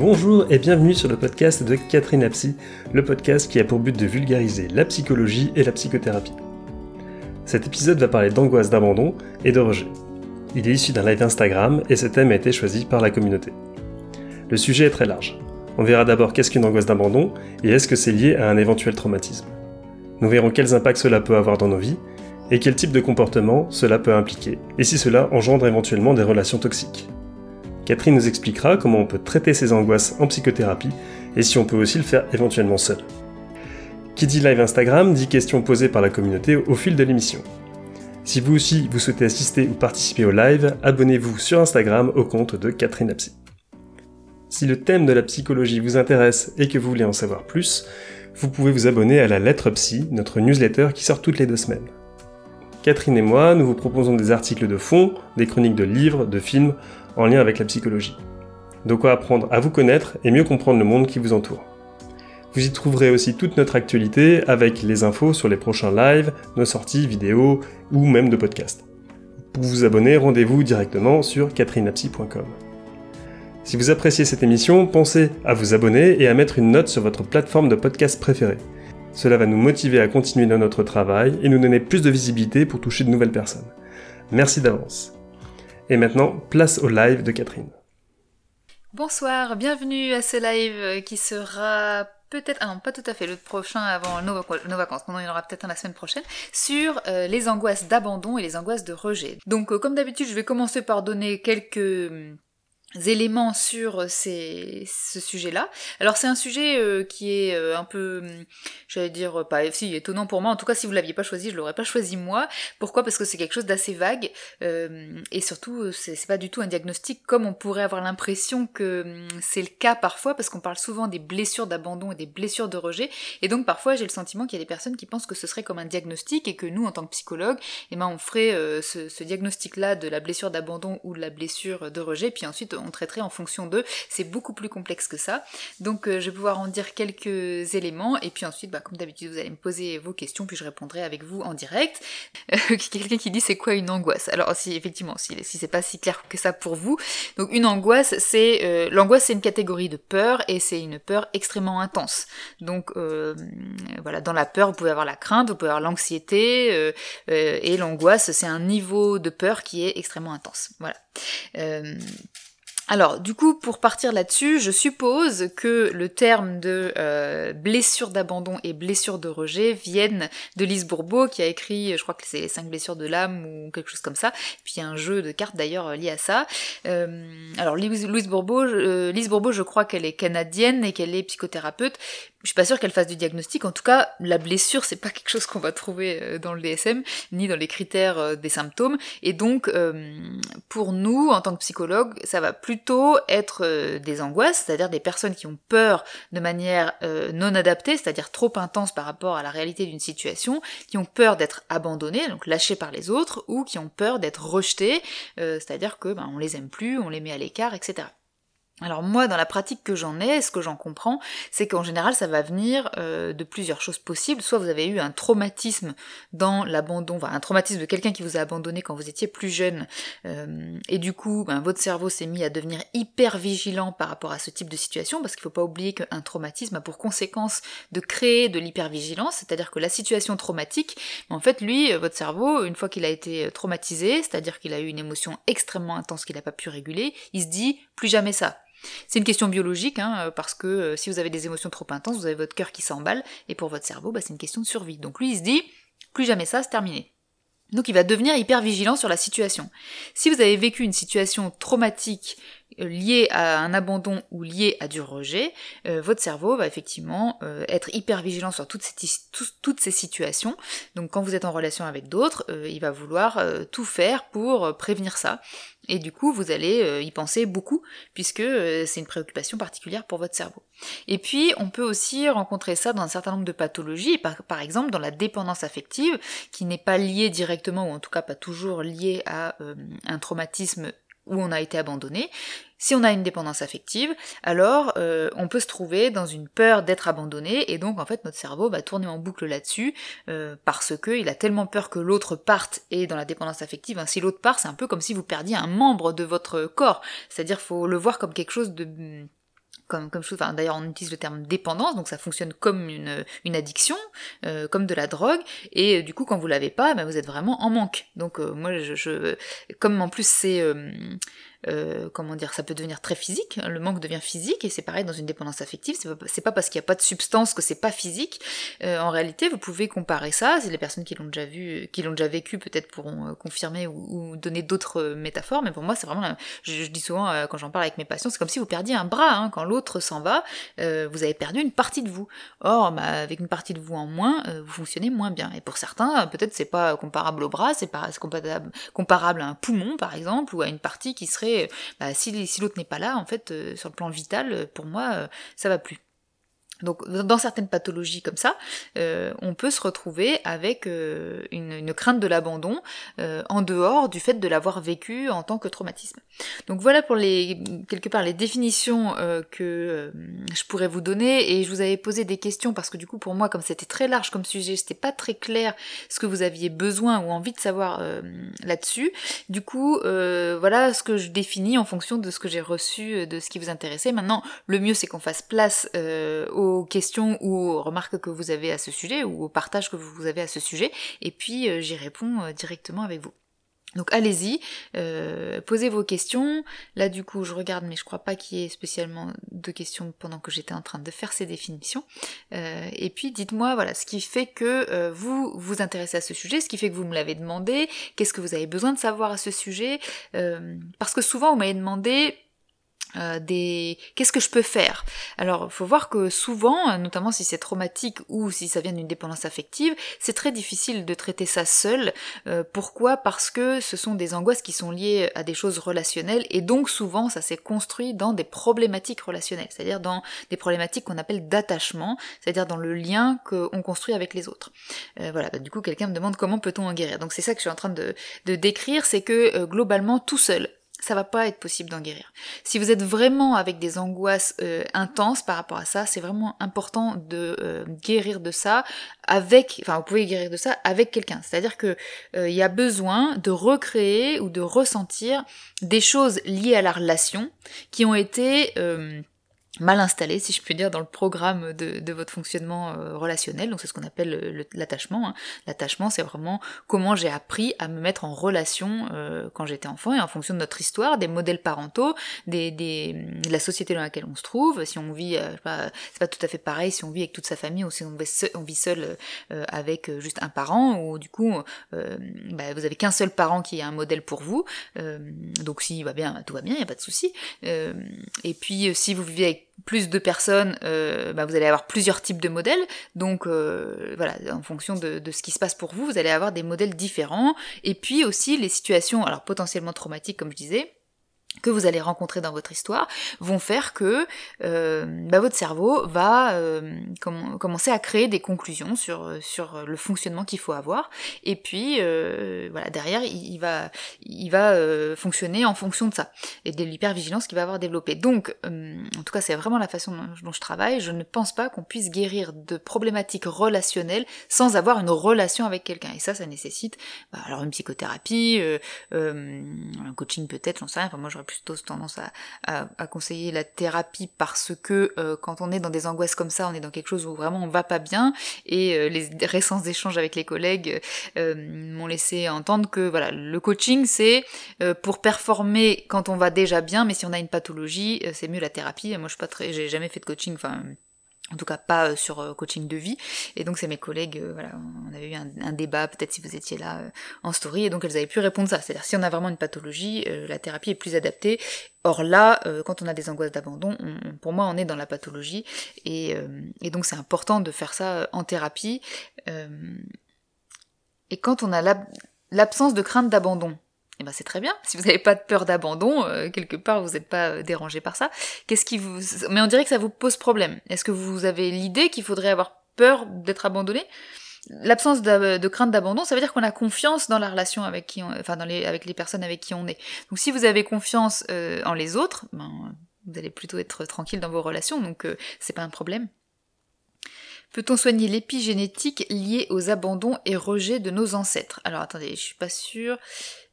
Bonjour et bienvenue sur le podcast de Catherine Apsy, le podcast qui a pour but de vulgariser la psychologie et la psychothérapie. Cet épisode va parler d'angoisse d'abandon et de rejet. Il est issu d'un live Instagram et ce thème a été choisi par la communauté. Le sujet est très large. On verra d'abord qu'est-ce qu'une angoisse d'abandon et est-ce que c'est lié à un éventuel traumatisme. Nous verrons quels impacts cela peut avoir dans nos vies et quel type de comportement cela peut impliquer et si cela engendre éventuellement des relations toxiques. Catherine nous expliquera comment on peut traiter ces angoisses en psychothérapie et si on peut aussi le faire éventuellement seul. Qui dit live Instagram dit questions posées par la communauté au fil de l'émission. Si vous aussi vous souhaitez assister ou participer au live, abonnez-vous sur Instagram au compte de Catherine Apsy. Si le thème de la psychologie vous intéresse et que vous voulez en savoir plus, vous pouvez vous abonner à la Lettre Psy, notre newsletter qui sort toutes les deux semaines. Catherine et moi, nous vous proposons des articles de fond, des chroniques de livres, de films, en lien avec la psychologie. De quoi apprendre à vous connaître et mieux comprendre le monde qui vous entoure. Vous y trouverez aussi toute notre actualité avec les infos sur les prochains lives, nos sorties vidéo ou même de podcasts. Pour vous abonner, rendez-vous directement sur catherinapsy.com. Si vous appréciez cette émission, pensez à vous abonner et à mettre une note sur votre plateforme de podcast préférée. Cela va nous motiver à continuer dans notre travail et nous donner plus de visibilité pour toucher de nouvelles personnes. Merci d'avance. Et maintenant, place au live de Catherine. Bonsoir, bienvenue à ce live qui sera peut-être, ah non, pas tout à fait, le prochain avant nos, vacances, non, il y en aura peut-être un la semaine prochaine, sur euh, les angoisses d'abandon et les angoisses de rejet. Donc, euh, comme d'habitude, je vais commencer par donner quelques éléments sur ces, ce sujet-là. Alors c'est un sujet euh, qui est euh, un peu, hum, j'allais dire, pas si étonnant pour moi. En tout cas, si vous l'aviez pas choisi, je l'aurais pas choisi moi. Pourquoi? Parce que c'est quelque chose d'assez vague euh, et surtout c'est pas du tout un diagnostic comme on pourrait avoir l'impression que hum, c'est le cas parfois parce qu'on parle souvent des blessures d'abandon et des blessures de rejet et donc parfois j'ai le sentiment qu'il y a des personnes qui pensent que ce serait comme un diagnostic et que nous en tant que psychologue, eh ben on ferait ce, ce diagnostic-là de la blessure d'abandon ou de la blessure de rejet puis ensuite on traiterait en fonction d'eux. C'est beaucoup plus complexe que ça. Donc euh, je vais pouvoir en dire quelques éléments et puis ensuite, bah, comme d'habitude, vous allez me poser vos questions puis je répondrai avec vous en direct. Euh, quelqu'un qui dit c'est quoi une angoisse? Alors si effectivement, si, si c'est pas si clair que ça pour vous, donc une angoisse, c'est euh, l'angoisse, c'est une catégorie de peur et c'est une peur extrêmement intense. Donc voilà, dans la peur, vous pouvez avoir la crainte, vous pouvez avoir l'anxiété et l'angoisse, c'est un niveau de peur qui est extrêmement intense. Voilà. Alors, du coup, pour partir là-dessus, je suppose que le terme de euh, blessure d'abandon et blessure de rejet viennent de Lise Bourbeau, qui a écrit, je crois que c'est cinq blessures de l'âme ou quelque chose comme ça. Puis il y a un jeu de cartes d'ailleurs lié à ça. Euh, alors, Lise Bourbeau, euh, Lise Bourbeau, je crois qu'elle est canadienne et qu'elle est psychothérapeute, je suis pas sûre qu'elle fasse du diagnostic. En tout cas, la blessure, c'est pas quelque chose qu'on va trouver euh, dans le DSM, ni dans les critères euh, des symptômes. Et donc, euh, pour nous, en tant que psychologue, ça va plutôt être des angoisses, c'est-à-dire des personnes qui ont peur de manière non adaptée, c'est-à-dire trop intense par rapport à la réalité d'une situation, qui ont peur d'être abandonnées, donc lâchées par les autres, ou qui ont peur d'être rejetées, c'est-à-dire que ben, on les aime plus, on les met à l'écart, etc. Alors moi, dans la pratique que j'en ai, ce que j'en comprends, c'est qu'en général, ça va venir euh, de plusieurs choses possibles. Soit vous avez eu un traumatisme dans l'abandon, enfin, un traumatisme de quelqu'un qui vous a abandonné quand vous étiez plus jeune, euh, et du coup, ben, votre cerveau s'est mis à devenir hyper vigilant par rapport à ce type de situation, parce qu'il ne faut pas oublier qu'un traumatisme a pour conséquence de créer de l'hypervigilance, c'est-à-dire que la situation traumatique, en fait, lui, votre cerveau, une fois qu'il a été traumatisé, c'est-à-dire qu'il a eu une émotion extrêmement intense qu'il n'a pas pu réguler, il se dit plus jamais ça. C'est une question biologique, hein, euh, parce que euh, si vous avez des émotions trop intenses, vous avez votre cœur qui s'emballe, et pour votre cerveau, bah, c'est une question de survie. Donc lui, il se dit, plus jamais ça, c'est terminé. Donc il va devenir hyper vigilant sur la situation. Si vous avez vécu une situation traumatique euh, liée à un abandon ou liée à du rejet, votre cerveau va effectivement être hyper vigilant sur toutes ces, toutes ces, situations. Donc quand vous êtes en relation avec d'autres, il va vouloir tout faire pour prévenir ça. Et du coup, vous allez euh, y penser beaucoup, puisque euh, c'est une préoccupation particulière pour votre cerveau. Et puis, on peut aussi rencontrer ça dans un certain nombre de pathologies, par, exemple dans la dépendance affective, qui n'est pas liée directement, ou en tout cas pas toujours liée à euh, un traumatisme où on a été abandonné. Si on a une dépendance affective, alors euh, on peut se trouver dans une peur d'être abandonné et donc en fait notre cerveau va tourner en boucle là-dessus euh, parce que il a tellement peur que l'autre parte et dans la dépendance affective, hein, si l'autre part, c'est un peu comme si vous perdiez un membre de votre corps. C'est-à-dire faut le voir comme quelque chose de comme, comme chose. Enfin, d'ailleurs, on utilise le terme dépendance, donc ça fonctionne comme une, une addiction, euh, comme de la drogue. Et euh, du coup, quand vous l'avez pas, ben, vous êtes vraiment en manque. Donc euh, moi, je, je, comme en plus c'est euh, comment dire, ça peut devenir très physique, hein, le manque devient physique, et c'est pareil dans une dépendance affective, c'est pas, parce qu'il n'y a pas de substance que c'est pas physique. Euh, en réalité, vous pouvez comparer ça, c'est les personnes qui l'ont déjà vu, qui l'ont déjà vécu peut-être pourront euh, confirmer ou, donner d'autres métaphores, mais pour moi c'est vraiment, je, dis souvent quand j'en parle avec mes patients, c'est comme si vous perdiez un bras, hein, quand l'autre s'en va, vous avez perdu une partie de vous. Or, bah, avec une partie de vous en moins, vous fonctionnez moins bien. Et pour certains, peut-être c'est pas comparable au bras, c'est pas comparable à un poumon par exemple, ou à une partie qui serait bah, si, l'autre n'est pas là, en fait, euh, sur le plan vital, euh, pour moi, euh, ça va plus. Donc dans certaines pathologies comme ça, euh, on peut se retrouver avec euh, une, crainte de l'abandon euh, en dehors du fait de l'avoir vécu en tant que traumatisme. Donc voilà pour les quelque part les définitions que je pourrais vous donner et je vous avais posé des questions parce que du coup pour moi comme c'était très large comme sujet, c'était pas très clair ce que vous aviez besoin ou envie de savoir là-dessus. Du coup voilà ce que je définis en fonction de ce que j'ai reçu de ce qui vous intéressait. Maintenant le mieux c'est qu'on fasse place aux questions ou aux remarques que vous avez à ce sujet ou aux partages que vous avez à ce sujet et puis euh, j'y réponds euh, directement avec vous. Donc allez-y, euh, posez vos questions. Là du coup je regarde mais je crois pas qu'il y ait spécialement de questions pendant que j'étais en train de faire ces définitions. et puis dites-moi voilà ce qui fait que vous vous intéressez à ce sujet, ce qui fait que vous me l'avez demandé, qu'est-ce que vous avez besoin de savoir à ce sujet. parce que souvent vous m'avez demandé euh, des qu'est-ce que je peux faire? Alors il faut voir que souvent notamment si c'est traumatique ou si ça vient d'une dépendance affective c'est très difficile de traiter ça seul. Euh, pourquoi? Parce que ce sont des angoisses qui sont liées à des choses relationnelles et donc souvent ça s'est construit dans des problématiques relationnelles c'est-à-dire dans des problématiques qu'on appelle d'attachement c'est-à-dire dans le lien qu'on construit avec les autres. Euh, voilà bah, du coup quelqu'un me demande comment peut-on en guérir? Donc c'est ça que je suis en train de décrire c'est que globalement tout seul ça va pas être possible d'en guérir. Si vous êtes vraiment avec des angoisses euh, intenses par rapport à ça, c'est vraiment important de euh, guérir de ça avec, enfin vous pouvez guérir de ça avec quelqu'un. C'est-à-dire que euh, il y a besoin de recréer ou de ressentir des choses liées à la relation qui ont été mal installé, si je puis dire, dans le programme de, votre fonctionnement euh, relationnel. Donc c'est ce qu'on appelle l'attachement. Hein. L'attachement, c'est vraiment comment j'ai appris à me mettre en relation euh, quand j'étais enfant et en fonction de notre histoire, des modèles parentaux, des, de la société dans laquelle on se trouve. Si on vit, euh, c'est pas tout à fait pareil si on vit avec toute sa famille ou si on vit seul, on vit seul avec juste un parent ou du coup bah, vous avez qu'un seul parent qui est un modèle pour vous. donc s'il va bien, tout va bien, il n'y a pas de souci. et puis si vous vivez avec plus de personnes, euh, bah, vous allez avoir plusieurs types de modèles. Donc euh, voilà, en fonction de, de, ce qui se passe pour vous, vous allez avoir des modèles différents. Et puis aussi les situations, alors potentiellement traumatiques comme je disais, que vous allez rencontrer dans votre histoire vont faire que euh, bah, votre cerveau va euh, commencer à créer des conclusions sur, sur le fonctionnement qu'il faut avoir. Et puis euh, voilà derrière il, va il va euh, fonctionner en fonction de ça. Et de l'hypervigilance qu'il va avoir développé donc euh, en tout cas c'est vraiment la façon dont, je travaille. Je ne pense pas qu'on puisse guérir de problématiques relationnelles sans avoir une relation avec quelqu'un. Et ça ça nécessite bah, alors une psychothérapie un coaching peut-être j'en sais rien. Enfin moi j'aurais plutôt tendance à, conseiller la thérapie parce que euh, quand on est dans des angoisses comme ça, on est dans quelque chose où vraiment on va pas bien et euh, les récents échanges avec les collègues euh, m'ont laissé entendre que voilà, le coaching c'est pour performer quand on va déjà bien, mais si on a une pathologie, c'est mieux la thérapie. Moi je suis pas très, j'ai jamais fait de coaching, enfin en tout cas pas euh, sur euh, coaching de vie. Et donc c'est mes collègues, euh, voilà, on avait eu un, débat, peut-être si vous étiez là en story, et donc elles avaient pu répondre ça. C'est-à-dire si on a vraiment une pathologie, la thérapie est plus adaptée. Or là, quand on a des angoisses d'abandon, pour moi on est dans la pathologie, et, et donc c'est important de faire ça en thérapie. et quand on a l'absence de crainte d'abandon, eh ben c'est très bien. Si vous n'avez pas de peur d'abandon, euh, quelque part vous n'êtes pas euh, dérangé par ça. Qu'est-ce qui vous Mais on dirait que ça vous pose problème. Est-ce que vous avez l'idée qu'il faudrait avoir peur d'être abandonné? L'absence de, crainte d'abandon, ça veut dire qu'on a confiance dans la relation avec qui, on, enfin dans les, avec les personnes avec qui on est. Donc si vous avez confiance euh, en les autres, ben, vous allez plutôt être tranquille dans vos relations, donc c'est pas un problème. Peut-on soigner l'épigénétique liée aux abandons et rejets de nos ancêtres? Alors attendez, je suis pas sûre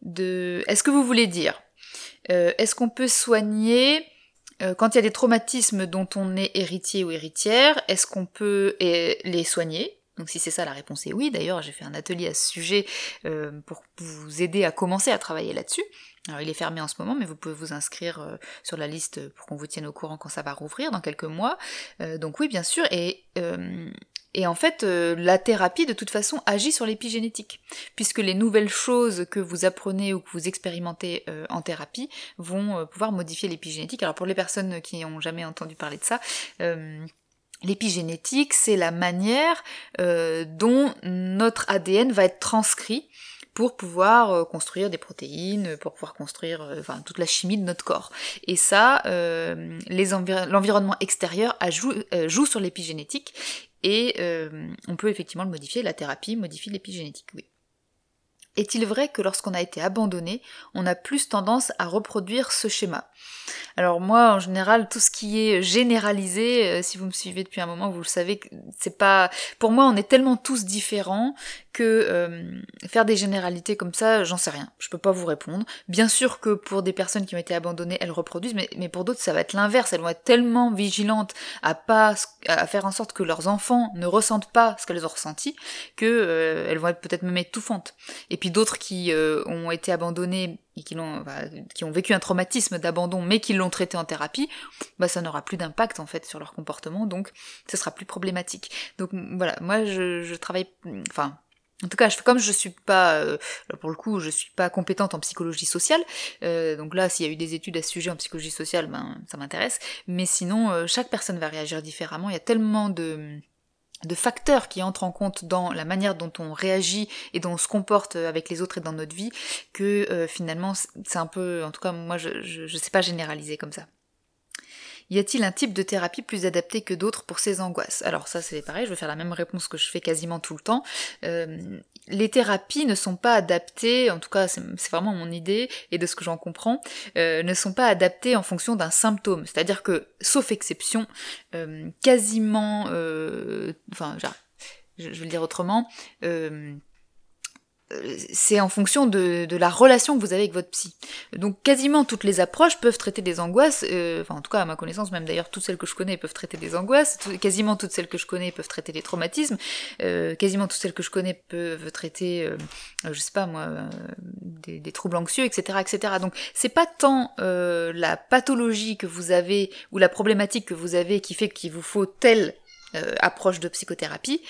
de... Est-ce que vous voulez dire euh, Est-ce qu'on peut soigner euh, quand il y a des traumatismes dont on est héritier ou héritière, est-ce qu'on peut les soigner? Donc si c'est ça, la réponse est oui. D'ailleurs, j'ai fait un atelier à ce sujet euh, pour vous aider à commencer à travailler là-dessus. Alors il est fermé en ce moment, mais vous pouvez vous inscrire euh, sur la liste pour qu'on vous tienne au courant quand ça va rouvrir dans quelques mois. donc oui, bien sûr. Et et en fait, euh, la thérapie, de toute façon, agit sur l'épigénétique, puisque les nouvelles choses que vous apprenez ou que vous expérimentez euh, en thérapie vont euh, pouvoir modifier l'épigénétique. Alors pour les personnes qui n'ont jamais entendu parler de ça, l'épigénétique, c'est la manière dont notre ADN va être transcrit pour pouvoir construire des protéines, pour pouvoir construire enfin, toute la chimie de notre corps. Et ça, l'environnement extérieur joue sur l'épigénétique et euh, on peut effectivement le modifier, la thérapie modifie l'épigénétique, oui. Est-il vrai que lorsqu'on a été abandonné, on a plus tendance à reproduire ce schéma? Alors moi, en général, tout ce qui est généralisé, euh, si vous me suivez depuis un moment, vous le savez, c'est pas. Pour moi, on est tellement tous différents que euh, faire des généralités comme ça, j'en sais rien. Je peux pas vous répondre. Bien sûr que pour des personnes qui ont été abandonnées, elles reproduisent, mais, mais pour d'autres, ça va être l'inverse. Elles vont être tellement vigilantes à pas à faire en sorte que leurs enfants ne ressentent pas ce qu'elles ont ressenti que euh, elles vont être peut-être même étouffantes. Et puis d'autres qui euh, ont été abandonnées et qui, l'ont, qui ont vécu un traumatisme d'abandon mais qui l'ont traité en thérapie, bah ça n'aura plus d'impact en fait sur leur comportement, donc ce sera plus problématique. Donc voilà, moi je, je travaille, enfin en tout cas, comme je suis pas, euh, pour le coup, je suis pas compétente en psychologie sociale, euh, donc là, s'il y a eu des études à ce sujet en psychologie sociale, ben ça m'intéresse. Mais sinon, euh, chaque personne va réagir différemment. Il y a tellement de de facteurs qui entrent en compte dans la manière dont on réagit et dont on se comporte avec les autres et dans notre vie que finalement c'est un peu, en tout cas moi je, je, je sais pas généraliser comme ça. Y a-t-il un type de thérapie plus adapté que d'autres pour ces angoisses? Alors ça c'est pareil, je vais faire la même réponse que je fais quasiment tout le temps. Euh, les thérapies ne sont pas adaptées, en tout cas c'est vraiment mon idée et de ce que j'en comprends, euh, ne sont pas adaptées en fonction d'un symptôme. C'est-à-dire que, sauf exception, euh, quasiment, enfin, je, vais le dire autrement, c'est en fonction de, la relation que vous avez avec votre psy. Donc quasiment toutes les approches peuvent traiter des angoisses, euh, enfin en tout cas à ma connaissance, même d'ailleurs toutes celles que je connais peuvent traiter des angoisses, quasiment toutes celles que je connais peuvent traiter des traumatismes, euh, quasiment toutes celles que je connais peuvent traiter, euh, je sais pas moi, des, des, troubles anxieux, etc. etc. Donc c'est pas tant la pathologie que vous avez ou la problématique que vous avez qui fait qu'il vous faut telle approche de psychothérapie.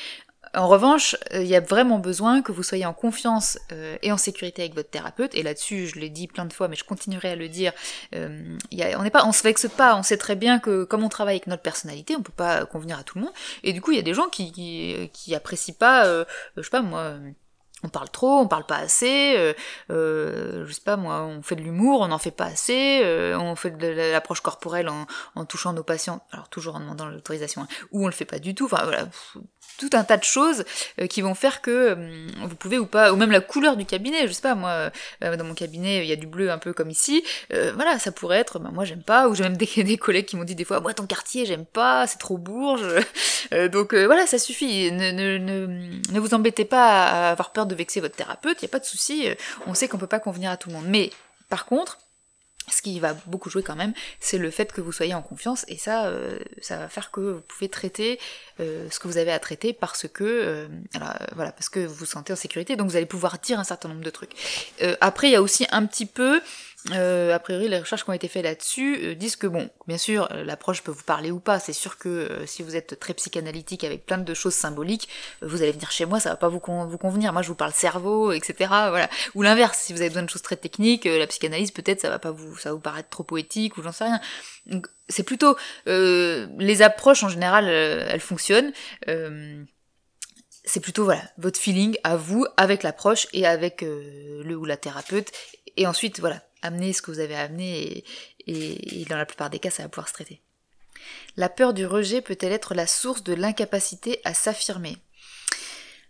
En revanche, euh, il y a vraiment besoin que vous soyez en confiance euh, et en sécurité avec votre thérapeute. Et là-dessus, je l'ai dit plein de fois, mais je continuerai à le dire. Euh, on n'est pas, on se vexe pas. On sait très bien que comme on travaille avec notre personnalité, on peut pas convenir à tout le monde. Et du coup, il y a des gens qui qui, apprécient pas, je sais pas moi on parle trop, on parle pas assez, euh, je sais pas moi, on fait de l'humour, on n'en fait pas assez, on fait de l'approche corporelle en, en, touchant nos patients, alors toujours en demandant l'autorisation, hein, ou on le fait pas du tout, enfin voilà, tout un tas de choses euh, qui vont faire que euh, vous pouvez ou pas, ou même la couleur du cabinet, je sais pas moi, dans mon cabinet il y a du bleu un peu comme ici, voilà, ça pourrait être, ben, moi j'aime pas, ou j'ai même des, des collègues qui m'ont dit des fois, moi ton quartier j'aime pas, c'est trop bourge, donc voilà, ça suffit, ne, ne, ne, ne vous embêtez pas à avoir peur de vexer votre thérapeute, il n'y a pas de souci, euh, on sait qu'on peut pas convenir à tout le monde. Mais par contre, ce qui va beaucoup jouer quand même, c'est le fait que vous soyez en confiance et ça, euh, ça va faire que vous pouvez traiter euh, ce que vous avez à traiter parce que, voilà, parce que vous vous sentez en sécurité, donc vous allez pouvoir dire un certain nombre de trucs. après, il y a aussi un petit peu euh, a priori, les recherches qui ont été faites là-dessus euh, disent que, bon, bien sûr, euh, l'approche peut vous parler ou pas. C'est sûr que euh, si vous êtes très psychanalytique avec plein de choses symboliques, vous allez venir chez moi, ça va pas vous, vous convenir. Moi, je vous parle cerveau, etc. Voilà. Ou l'inverse, si vous avez besoin de choses très techniques, la psychanalyse, peut-être, ça va pas vous, ça vous paraître trop poétique ou j'en sais rien. C'est plutôt les approches en général, elles fonctionnent c'est plutôt voilà votre feeling à vous avec l'approche et avec le ou la thérapeute et ensuite voilà amener ce que vous avez amené et, dans la plupart des cas, ça va pouvoir se traiter. La peur du rejet peut-elle être la source de l'incapacité à s'affirmer?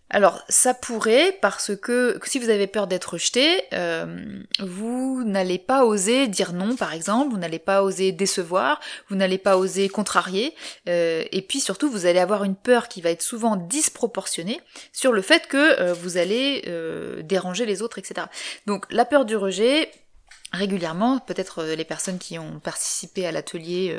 Alors ça pourrait parce que si vous avez peur d'être rejeté, euh, vous n'allez pas oser dire non par exemple, vous n'allez pas oser décevoir, vous n'allez pas oser contrarier, euh, et puis surtout vous allez avoir une peur qui va être souvent disproportionnée sur le fait que euh, vous allez déranger les autres, etc. Donc la peur du rejet, régulièrement, peut-être les personnes qui ont participé à l'atelier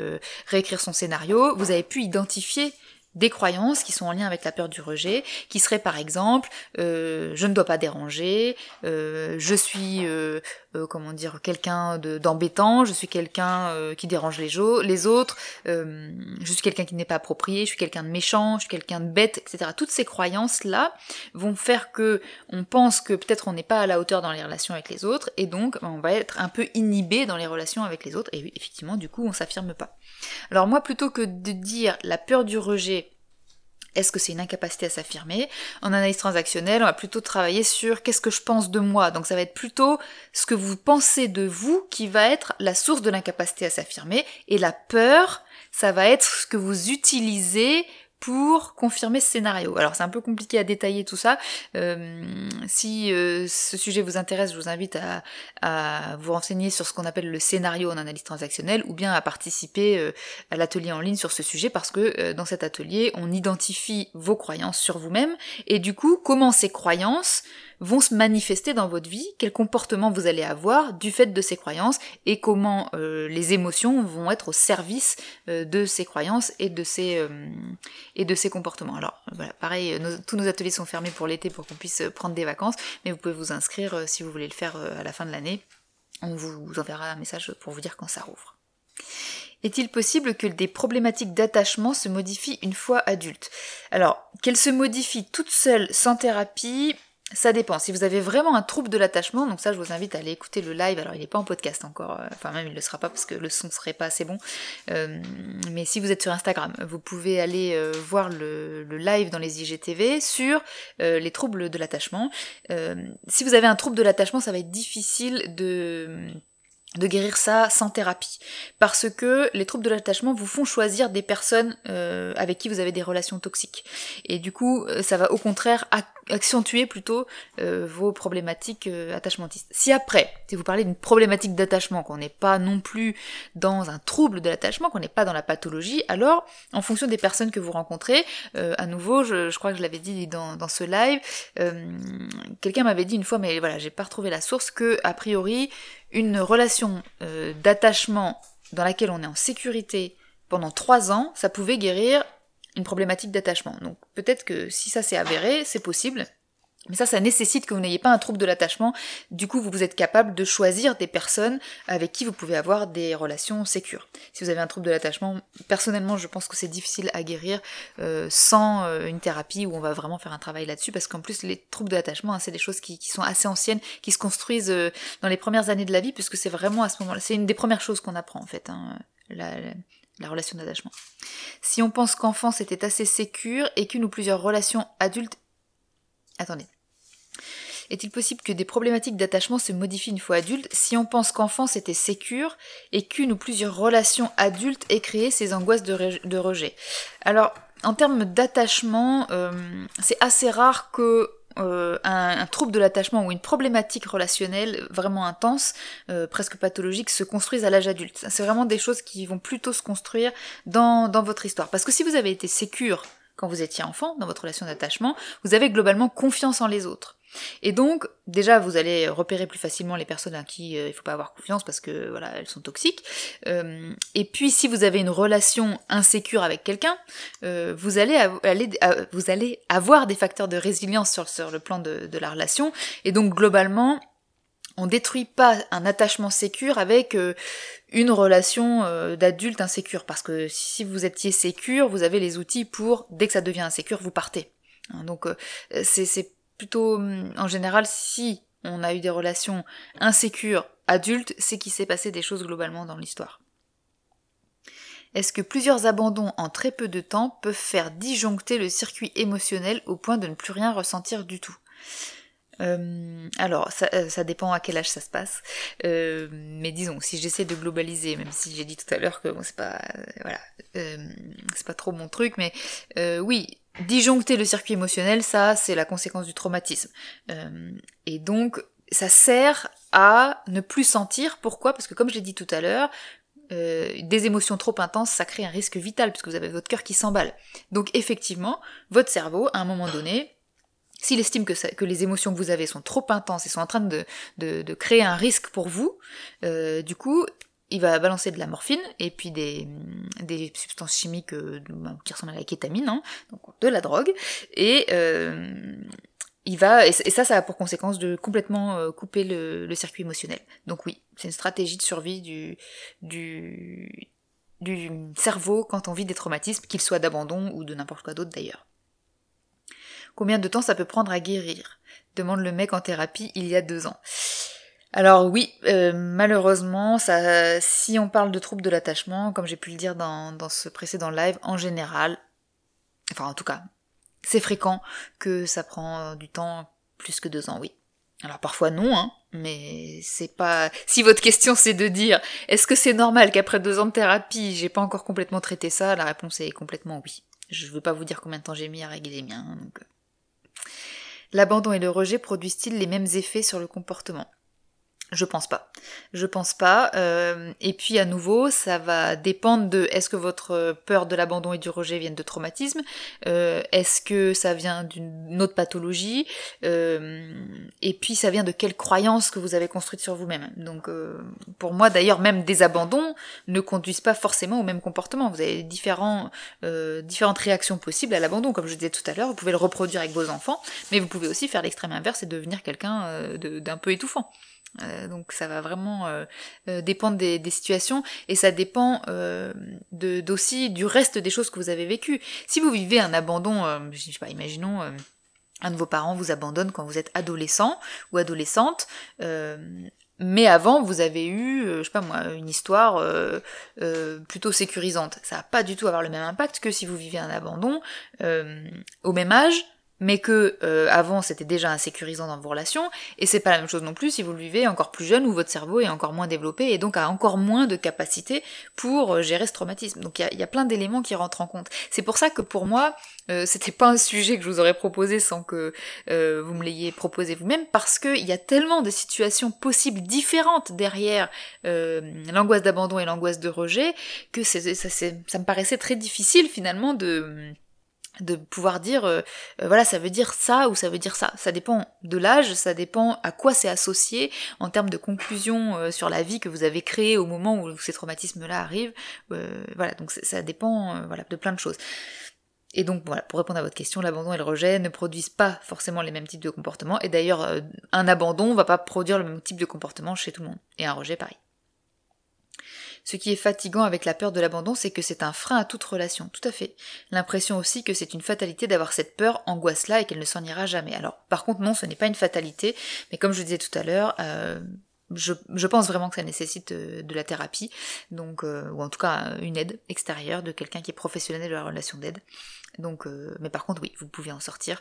réécrire son scénario, vous avez pu identifier des croyances qui sont en lien avec la peur du rejet, qui seraient par exemple euh, je ne dois pas déranger, euh, je suis euh, comment dire quelqu'un d'embêtant, je suis quelqu'un qui dérange les, les autres, je suis quelqu'un qui n'est pas approprié, je suis quelqu'un de méchant, je suis quelqu'un de bête, etc. Toutes ces croyances là vont faire que on pense que peut-être on n'est pas à la hauteur dans les relations avec les autres et donc ben, on va être un peu inhibé dans les relations avec les autres et effectivement du coup on s'affirme pas. Alors moi plutôt que de dire la peur du rejet est-ce que c'est une incapacité à s'affirmer? En analyse transactionnelle, on va plutôt travailler sur qu'est-ce que je pense de moi. Donc ça va être plutôt ce que vous pensez de vous qui va être la source de l'incapacité à s'affirmer. Et la peur, ça va être ce que vous utilisez pour confirmer ce scénario. Alors c'est un peu compliqué à détailler tout ça. Euh, si euh, ce sujet vous intéresse, je vous invite à, vous renseigner sur ce qu'on appelle le scénario en analyse transactionnelle ou bien à participer euh, à l'atelier en ligne sur ce sujet parce que dans cet atelier, on identifie vos croyances sur vous-même et du coup comment ces croyances vont se manifester dans votre vie, quel comportement vous allez avoir du fait de ces croyances et comment euh, les émotions vont être au service euh, de ces croyances et de ces, euh, et de ces comportements. Alors voilà, pareil, tous nos ateliers sont fermés pour l'été pour qu'on puisse prendre des vacances, mais vous pouvez vous inscrire si vous voulez le faire à la fin de l'année. On vous enverra un message pour vous dire quand ça rouvre. Est-il possible que des problématiques d'attachement se modifient une fois adultes? Alors, qu'elles se modifient toutes seules sans thérapie, ça dépend. Si vous avez vraiment un trouble de l'attachement, donc ça je vous invite à aller écouter le live, alors il n'est pas en podcast encore, euh, enfin même il ne le sera pas parce que le son serait pas assez bon, euh, mais si vous êtes sur Instagram, vous pouvez aller euh, voir le, live dans les IGTV sur les troubles de l'attachement. si vous avez un trouble de l'attachement, ça va être difficile de de guérir ça sans thérapie. Parce que les troubles de l'attachement vous font choisir des personnes euh, avec qui vous avez des relations toxiques. Et du coup, euh, ça va au contraire accentuer plutôt euh, vos problématiques attachmentistes. Si après, si vous parlez d'une problématique d'attachement, qu'on n'est pas non plus dans un trouble de l'attachement, qu'on n'est pas dans la pathologie, alors, en fonction des personnes que vous rencontrez, à nouveau, je, crois que je l'avais dit dans, dans ce live, quelqu'un m'avait dit une fois, mais voilà, j'ai pas retrouvé la source, que a priori, une relation euh, d'attachement dans laquelle on est en sécurité pendant trois ans, ça pouvait guérir une problématique d'attachement. Donc peut-être que si ça s'est avéré, c'est possible, mais ça, ça nécessite que vous n'ayez pas un trouble de l'attachement. Du coup, vous, vous êtes capable de choisir des personnes avec qui vous pouvez avoir des relations sécures. Si vous avez un trouble de l'attachement, personnellement, je pense que c'est difficile à guérir euh, sans euh, une thérapie où on va vraiment faire un travail là-dessus, parce qu'en plus, les troubles de l'attachement, hein, c'est des choses qui, sont assez anciennes, qui se construisent euh, dans les premières années de la vie, puisque c'est vraiment à ce moment-là, c'est une des premières choses qu'on apprend en fait. Hein, la, la relation d'attachement. Si on pense qu'enfant c'était assez sécure et qu'une ou plusieurs relations adultes Attendez. Est-il possible que des problématiques d'attachement se modifient une fois adultes si on pense qu'enfance était sécure et qu'une ou plusieurs relations adultes aient créé ces angoisses de, rejet? Alors, en termes d'attachement, euh, c'est assez rare que euh, un, trouble de l'attachement ou une problématique relationnelle vraiment intense, euh, presque pathologique, se construise à l'âge adulte. C'est vraiment des choses qui vont plutôt se construire dans, dans votre histoire. Parce que si vous avez été sécure quand vous étiez enfant, dans votre relation d'attachement, vous avez globalement confiance en les autres. Et donc, déjà, vous allez repérer plus facilement les personnes à qui euh, il faut pas avoir confiance parce que voilà, elles sont toxiques. Euh, et puis, si vous avez une relation insécure avec quelqu'un, euh, vous allez, avoir des facteurs de résilience sur, le plan de, de la relation. Et donc, globalement, on détruit pas un attachement sécure avec une relation d'adulte insécure parce que si vous étiez sécure, vous avez les outils pour dès que ça devient insécure, vous partez. Hein, donc c'est plutôt en général si on a eu des relations insécures adultes, c'est qu'il s'est passé des choses globalement dans l'histoire. Est-ce que plusieurs abandons en très peu de temps peuvent faire disjoncter le circuit émotionnel au point de ne plus rien ressentir du tout? Euh, alors, euh, ça, dépend à quel âge ça se passe. Euh, mais disons, si j'essaie de globaliser, même si j'ai dit tout à l'heure que c'est pas, voilà, c'est pas trop mon truc, mais oui, disjoncter le circuit émotionnel, ça, c'est la conséquence du traumatisme. et donc, ça sert à ne plus sentir. Pourquoi? Parce que comme j'ai dit tout à l'heure, des émotions trop intenses, ça crée un risque vital puisque vous avez votre cœur qui s'emballe. Donc effectivement, votre cerveau, à un moment donné, S'il estime que, les émotions que vous avez sont trop intenses et sont en train de, de, de créer un risque pour vous, euh, du coup, il va balancer de la morphine et puis des, des substances chimiques euh, qui ressemblent à la kétamine, hein, donc de la drogue, et euh, il va et, ça, ça a pour conséquence de complètement euh, couper le, circuit émotionnel. Donc oui, c'est une stratégie de survie du, du, du cerveau quand on vit des traumatismes, qu'ils soient d'abandon ou de n'importe quoi d'autre d'ailleurs. Combien de temps ça peut prendre à guérir? Demande le mec en thérapie il y a deux ans. Alors oui, euh, malheureusement, ça, si on parle de troubles de l'attachement, comme j'ai pu le dire dans, ce précédent live, en général, enfin en tout cas, c'est fréquent que ça prend du temps plus que deux ans, oui. Alors parfois non, hein, mais c'est pas. Si votre question c'est de dire est-ce que c'est normal qu'après deux ans de thérapie j'ai pas encore complètement traité ça, la réponse est complètement oui. Je veux pas vous dire combien de temps j'ai mis à régler les miens. Donc... Euh. L'abandon et le rejet produisent-ils les mêmes effets sur le comportement? Je pense pas. Je pense pas. Euh, et puis à nouveau, ça va dépendre de est-ce que votre peur de l'abandon et du rejet viennent de traumatisme, euh, est-ce que ça vient d'une autre pathologie, euh, et puis ça vient de quelle croyance que vous avez construite sur vous-même. Donc pour moi d'ailleurs, même des abandons ne conduisent pas forcément au même comportement. Vous avez différents, différentes réactions possibles à l'abandon. Comme je disais tout à l'heure, vous pouvez le reproduire avec vos enfants, mais vous pouvez aussi faire l'extrême inverse et devenir quelqu'un d'un peu étouffant. Euh, donc ça va vraiment euh, euh, dépendre des, situations et ça dépend de, du reste des choses que vous avez vécues. Si vous vivez un abandon, je sais pas, imaginons un de vos parents vous abandonne quand vous êtes adolescent ou adolescente, mais avant vous avez eu, je sais pas moi, une histoire plutôt sécurisante. Ça va pas du tout avoir le même impact que si vous vivez un abandon au même âge, mais que euh, avant c'était déjà insécurisant dans vos relations, et c'est pas la même chose non plus si vous le vivez encore plus jeune où votre cerveau est encore moins développé et donc a encore moins de capacité pour euh, gérer ce traumatisme. Donc il y a, plein d'éléments qui rentrent en compte. C'est pour ça que pour moi, euh, c'était pas un sujet que je vous aurais proposé sans que vous me l'ayez proposé vous-même, parce qu'il y a tellement de situations possibles différentes derrière l'angoisse d'abandon et l'angoisse de rejet que ça, ça me paraissait très difficile finalement de de pouvoir dire euh, euh, voilà ça veut dire ça ou ça veut dire ça. Ça dépend de l'âge ça dépend à quoi c'est associé. En termes de conclusion euh, sur la vie que vous avez créée au moment où ces traumatismes là arrivent voilà donc ça dépend voilà de plein de choses. Et donc voilà, pour répondre à votre question, l'abandon et le rejet ne produisent pas forcément les mêmes types de comportements, et d'ailleurs un abandon va pas produire le même type de comportement chez tout le monde, et un rejet pareil. Ce qui est fatigant avec la peur de l'abandon, c'est que c'est un frein à toute relation, tout à fait. L'impression aussi que c'est une fatalité d'avoir cette peur, angoisse-là, et qu'elle ne s'en ira jamais. Alors, par contre, non, ce n'est pas une fatalité, mais comme je disais tout à l'heure, euh, je, pense vraiment que ça nécessite euh, de, la thérapie, donc euh, ou en tout cas une aide extérieure de quelqu'un qui est professionnel de la relation d'aide. Donc, mais par contre, oui, vous pouvez en sortir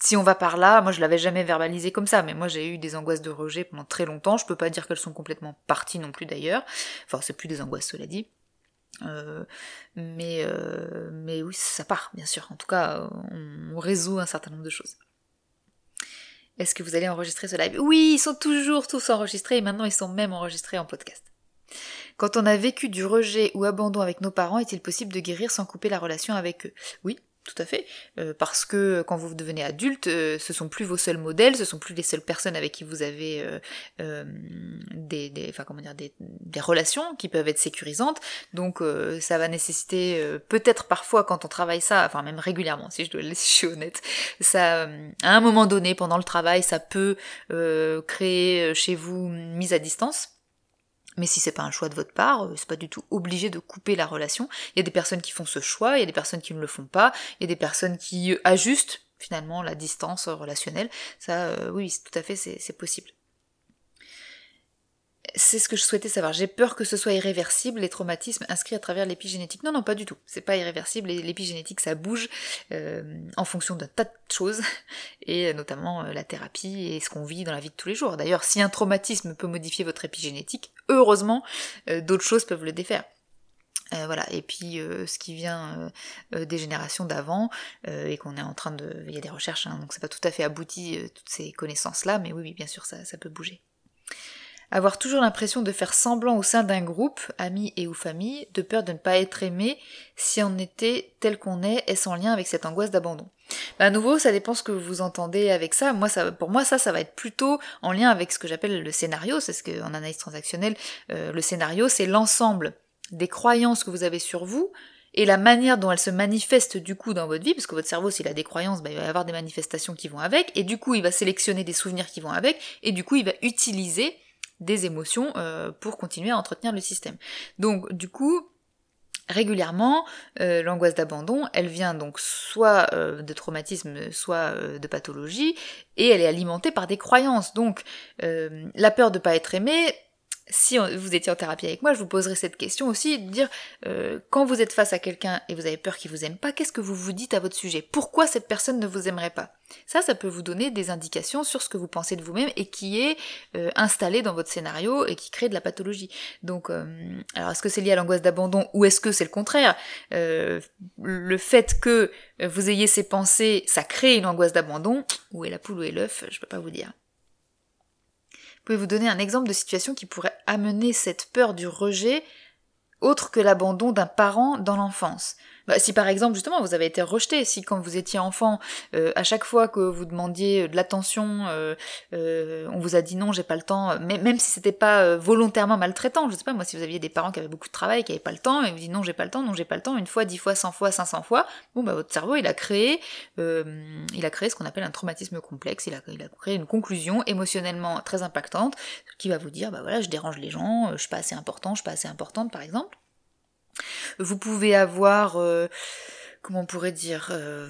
si on va par là, moi je l'avais jamais verbalisé comme ça, mais moi j'ai eu des angoisses de rejet pendant très longtemps. Je peux pas dire qu'elles sont complètement parties non plus d'ailleurs. Enfin, c'est plus des angoisses, cela dit. Euh, mais, euh, mais oui, ça part, bien sûr. En tout cas, on, résout un certain nombre de choses. Est-ce que vous allez enregistrer ce live? Oui, ils sont toujours tous enregistrés et maintenant ils sont même enregistrés en podcast. Quand on a vécu du rejet ou abandon avec nos parents, est-il possible de guérir sans couper la relation avec eux? Oui, tout à fait, euh, parce que quand vous devenez adulte, euh, ce sont plus vos seuls modèles, ce sont plus les seules personnes avec qui vous avez euh, des, des, enfin comment dire, des, des, relations qui peuvent être sécurisantes. Donc ça va nécessiter peut-être parfois quand on travaille ça, enfin même régulièrement, si je dois, si je suis honnête, ça, à un moment donné pendant le travail, ça peut créer chez vous une mise à distance mais si c'est pas un choix de votre part, euh, c'est pas du tout obligé de couper la relation. Il y a des personnes qui font ce choix, il y a des personnes qui ne le font pas, il y a des personnes qui euh, ajustent finalement la distance relationnelle. Ça, euh, oui, tout à fait, c'est possible. C'est ce que je souhaitais savoir. J'ai peur que ce soit irréversible, les traumatismes inscrits à travers l'épigénétique. Non, non, pas du tout. C'est pas irréversible. L'épigénétique, ça bouge euh, en fonction d'un tas de choses, et notamment euh, la thérapie et ce qu'on vit dans la vie de tous les jours. D'ailleurs, si un traumatisme peut modifier votre épigénétique, heureusement, euh, d'autres choses peuvent le défaire. voilà, et puis ce qui vient des générations d'avant, et qu'on est en train de. Il y a des recherches, hein, donc c'est pas tout à fait abouti toutes ces connaissances-là, mais oui, oui, bien sûr, ça, ça peut bouger. Avoir toujours l'impression de faire semblant au sein d'un groupe, amis et ou famille, de peur de ne pas être aimé si on était tel qu'on est, est-ce en lien avec cette angoisse d'abandon Bah, à nouveau, ça dépend ce que vous entendez avec ça. Moi, ça, pour moi, ça, ça va être plutôt en lien avec ce que j'appelle le scénario. C'est ce qu'en analyse transactionnelle, euh, le scénario, c'est l'ensemble des croyances que vous avez sur vous et la manière dont elles se manifestent du coup dans votre vie, parce que votre cerveau, s'il a des croyances, bah, il va y avoir des manifestations qui vont avec, et du coup, il va sélectionner des souvenirs qui vont avec, et du coup, il va utiliser des émotions euh, pour continuer à entretenir le système. Donc, du coup, régulièrement, euh, l'angoisse d'abandon, elle vient donc soit euh, de traumatisme, soit de pathologie, et elle est alimentée par des croyances. Donc, la peur de ne pas être aimé, si vous étiez en thérapie avec moi, je vous poserais cette question aussi, de dire euh, quand vous êtes face à quelqu'un et vous avez peur qu'il vous aime pas, qu'est-ce que vous vous dites à votre sujet? Pourquoi cette personne ne vous aimerait pas? Ça, ça peut vous donner des indications sur ce que vous pensez de vous-même et qui est euh, installé dans votre scénario et qui crée de la pathologie. Donc, euh, alors est-ce que c'est lié à l'angoisse d'abandon ou est-ce que c'est le contraire? Le fait que vous ayez ces pensées, ça crée une angoisse d'abandon. Où est la poule, où est l'œuf? Je peux pas vous dire. Pouvez-vous donner un exemple de situation qui pourrait amener cette peur du rejet autre que l'abandon d'un parent dans l'enfance? Bah, si par exemple justement vous avez été rejeté, si quand vous étiez enfant, euh, à chaque fois que vous demandiez de l'attention, euh, euh, on vous a dit non, j'ai pas le temps, mais même si c'était pas volontairement maltraitant, je sais pas moi si vous aviez des parents qui avaient beaucoup de travail, qui avaient pas le temps, et vous dites non j'ai pas le temps, non j'ai pas le temps, une fois, dix fois, cent fois, cinq cents fois, bon bah votre cerveau il a créé, il a créé ce qu'on appelle un traumatisme complexe, il a, il a créé une conclusion émotionnellement très impactante qui va vous dire bah voilà je dérange les gens, je suis pas assez important, je suis pas assez importante par exemple. Vous pouvez avoir, euh, comment on pourrait dire, euh,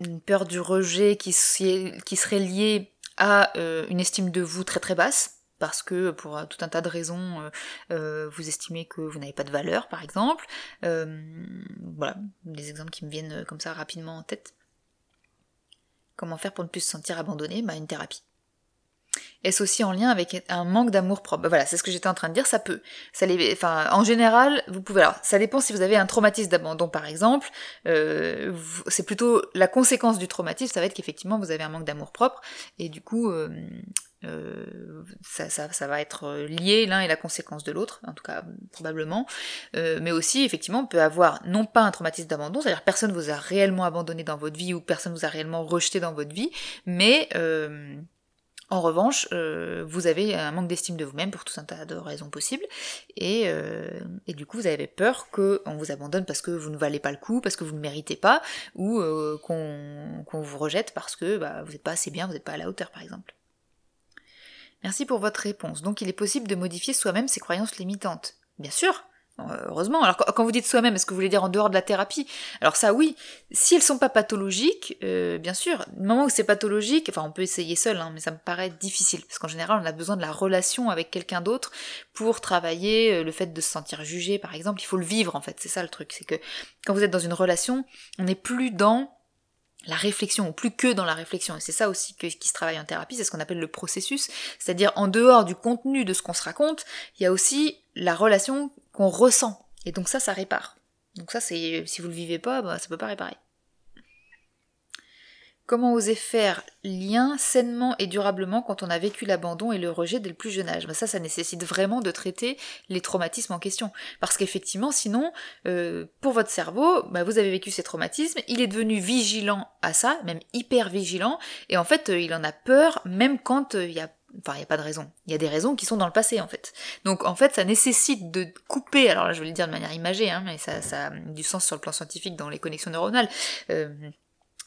une peur du rejet qui, serait liée à euh, une estime de vous très très basse, parce que pour tout un tas de raisons, vous estimez que vous n'avez pas de valeur, par exemple. voilà, des exemples qui me viennent comme ça rapidement en tête. Comment faire pour ne plus se sentir abandonné? Bah une thérapie. Est-ce aussi en lien avec un manque d'amour propre? Voilà, c'est ce que j'étais en train de dire, ça peut. Ça les, enfin, en général, vous pouvez. Alors, ça dépend si vous avez un traumatisme d'abandon, par exemple. Euh, c'est plutôt la conséquence du traumatisme, ça va être qu'effectivement vous avez un manque d'amour propre, et du coup, euh, euh, ça, ça, ça, va être lié l'un et la conséquence de l'autre, en tout cas probablement. mais aussi, effectivement, on peut avoir non pas un traumatisme d'abandon, c'est-à-dire personne vous a réellement abandonné dans votre vie ou personne vous a réellement rejeté dans votre vie, mais en revanche, euh, vous avez un manque d'estime de vous-même pour tout un tas de raisons possibles, et, euh, du coup vous avez peur qu'on vous abandonne parce que vous ne valez pas le coup, parce que vous ne méritez pas, ou euh, qu'on vous rejette parce que bah, vous n'êtes pas assez bien, vous n'êtes pas à la hauteur par exemple. Merci pour votre réponse. Donc il est possible de modifier soi-même ses croyances limitantes. Bien sûr, heureusement. Alors quand vous dites soi-même, est-ce que vous voulez dire en dehors de la thérapie? Alors ça oui, si elles sont pas pathologiques, euh, bien sûr, du moment où c'est pathologique, enfin on peut essayer seul, hein, mais ça me paraît difficile, parce qu'en général on a besoin de la relation avec quelqu'un d'autre pour travailler euh, le fait de se sentir jugé par exemple, il faut le vivre en fait, c'est ça le truc, c'est que quand vous êtes dans une relation, on n'est plus dans la réflexion, ou plus que dans la réflexion. Et c'est ça aussi qui se travaille en thérapie, c'est ce qu'on appelle le processus. C'est-à-dire en dehors du contenu de ce qu'on se raconte, il y a aussi la relation qu'on ressent. Et donc ça, ça répare. Donc ça, c'est si vous le vivez pas, bah, ça peut pas réparer. Comment oser faire lien sainement et durablement quand on a vécu l'abandon et le rejet dès le plus jeune âge? Bah, Ça, ça nécessite vraiment de traiter les traumatismes en question. Parce qu'effectivement, sinon, euh, pour votre cerveau, bah, vous avez vécu ces traumatismes, il est devenu vigilant à ça, même hyper vigilant, et en fait, euh, il en a peur même quand euh, il y a Enfin, il n'y a pas de raison. Il y a des raisons qui sont dans le passé, en fait. Donc, en fait, ça nécessite de couper, alors là, je vais le dire de manière imagée, hein, mais ça, ça a du sens sur le plan scientifique dans les connexions neuronales. Euh,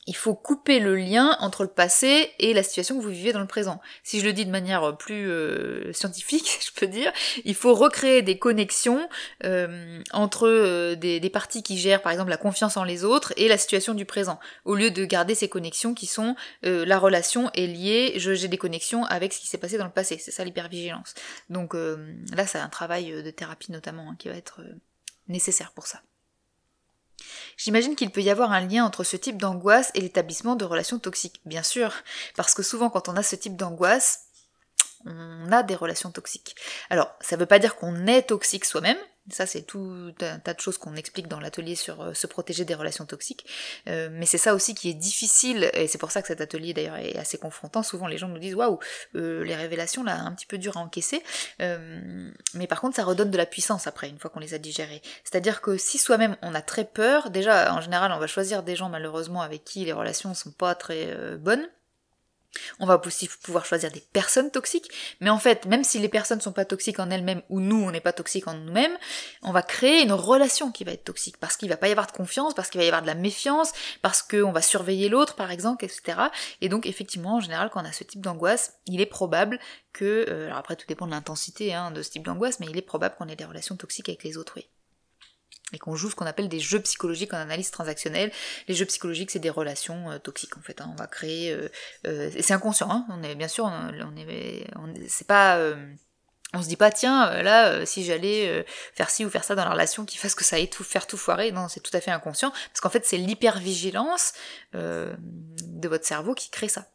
il faut couper le lien entre le passé et la situation que vous vivez dans le présent. Si je le dis de manière plus euh, scientifique, je peux dire, il faut recréer des connexions euh, entre euh, des, des, parties qui gèrent par exemple la confiance en les autres et la situation du présent, au lieu de garder ces connexions qui sont la relation est liée, j'ai des connexions avec ce qui s'est passé dans le passé. C'est ça l'hypervigilance. Donc là, c'est un travail de thérapie notamment hein, qui va être nécessaire pour ça. J'imagine qu'il peut y avoir un lien entre ce type d'angoisse et l'établissement de relations toxiques. Bien sûr, parce que souvent quand on a ce type d'angoisse, on a des relations toxiques. Alors, ça ne veut pas dire qu'on est toxique soi-même, Ça, c'est tout un tas de choses qu'on explique dans l'atelier sur euh, se protéger des relations toxiques. Euh, mais c'est ça aussi qui est difficile, et c'est pour ça que cet atelier d'ailleurs est assez confrontant. Souvent, les gens nous disent waouh, euh, les révélations là, un petit peu dur à encaisser. mais par contre, ça redonne de la puissance après, une fois qu'on les a digérées. C'est-à-dire que si soi-même on a très peur, déjà en général, on va choisir des gens malheureusement avec qui les relations sont pas très bonnes. On va aussi pouvoir choisir des personnes toxiques, mais en fait, même si les personnes sont pas toxiques en elles-mêmes ou nous on n'est pas toxiques en nous-mêmes, on va créer une relation qui va être toxique parce qu'il va pas y avoir de confiance, parce qu'il va y avoir de la méfiance, parce qu'on va surveiller l'autre par exemple, etc. Et donc effectivement, en général, quand on a ce type d'angoisse, il est probable que, euh, alors après tout dépend de l'intensité hein, de ce type d'angoisse, mais il est probable qu'on ait des relations toxiques avec les autres, oui et qu'on joue ce qu'on appelle des jeux psychologiques en analyse transactionnelle. Les jeux psychologiques, c'est des relations euh, toxiques en fait. Hein. On va créer, euh, euh, c'est inconscient. Hein. On est bien sûr, on, est, c'est pas, on se dit pas tiens là si j'allais faire ci ou faire ça dans la relation qui fasse que ça aille tout faire tout foirer. Non, c'est tout à fait inconscient parce qu'en fait c'est l'hypervigilance de votre cerveau qui crée ça.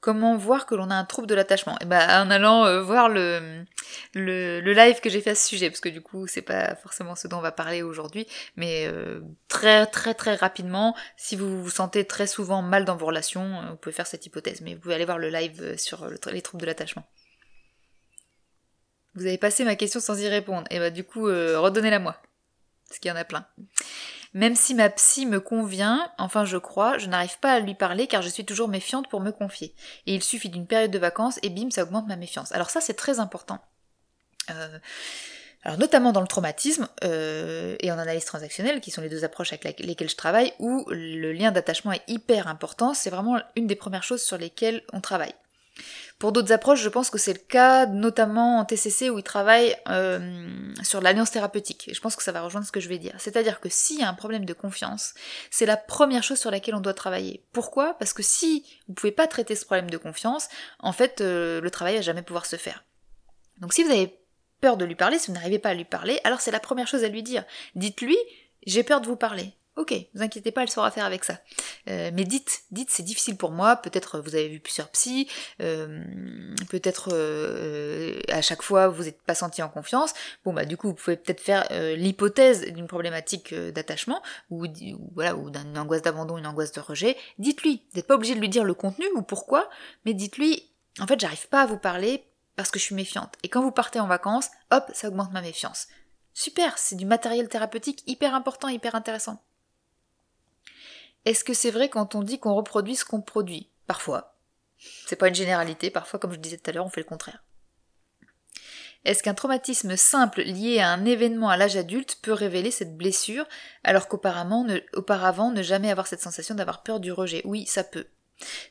Comment voir que l'on a un trouble de l'attachement Eh ben, en allant euh, voir le, le, live que j'ai fait à ce sujet, parce que du coup, c'est pas forcément ce dont on va parler aujourd'hui, mais euh, très très très rapidement, si vous vous sentez très souvent mal dans vos relations, euh, vous pouvez faire cette hypothèse, mais vous pouvez aller voir le live sur les troubles de l'attachement. Vous avez passé ma question sans y répondre, et bah du coup, redonnez-la moi, parce qu'il y en a plein. Même si ma psy me convient, enfin je crois, je n'arrive pas à lui parler car je suis toujours méfiante pour me confier. Et il suffit d'une période de vacances et bim, ça augmente ma méfiance. Alors ça c'est très important. Euh, alors notamment dans le traumatisme euh, et en analyse transactionnelle, qui sont les deux approches avec lesquelles je travaille, où le lien d'attachement est hyper important, c'est vraiment une des premières choses sur lesquelles on travaille. Pour d'autres approches, je pense que c'est le cas, notamment en TCC où ils travaillent euh, sur l'alliance thérapeutique. Et je pense que ça va rejoindre ce que je vais dire. C'est-à-dire que s'il y a un problème de confiance, c'est la première chose sur laquelle on doit travailler. Pourquoi? Parce que si vous pouvez pas traiter ce problème de confiance, en fait, euh, le travail va jamais pouvoir se faire. Donc si vous avez peur de lui parler, si vous n'arrivez pas à lui parler, alors c'est la première chose à lui dire. Dites-lui, j'ai peur de vous parler. Ok, vous inquiétez pas, elle saura faire avec ça. Euh, mais dites, dites, c'est difficile pour moi. Peut-être vous avez vu plusieurs psys, euh, peut-être euh, à chaque fois vous n'êtes pas senti en confiance. Bon bah du coup vous pouvez peut-être faire l'hypothèse d'une problématique d'attachement ou, voilà ou d'une angoisse d'abandon, une angoisse de rejet. Dites-lui, vous n'êtes pas obligé de lui dire le contenu ou pourquoi, mais dites-lui en fait j'arrive pas à vous parler parce que je suis méfiante. Et quand vous partez en vacances, hop, ça augmente ma méfiance. Super, c'est du matériel thérapeutique hyper important, hyper intéressant. Est-ce que c'est vrai quand on dit qu'on reproduit ce qu'on produit? Parfois. C'est pas une généralité, parfois, comme je disais tout à l'heure, on fait le contraire. Est-ce qu'un traumatisme simple lié à un événement à l'âge adulte peut révéler cette blessure, alors qu'auparavant ne, auparavant, ne jamais avoir cette sensation d'avoir peur du rejet? Oui, ça peut.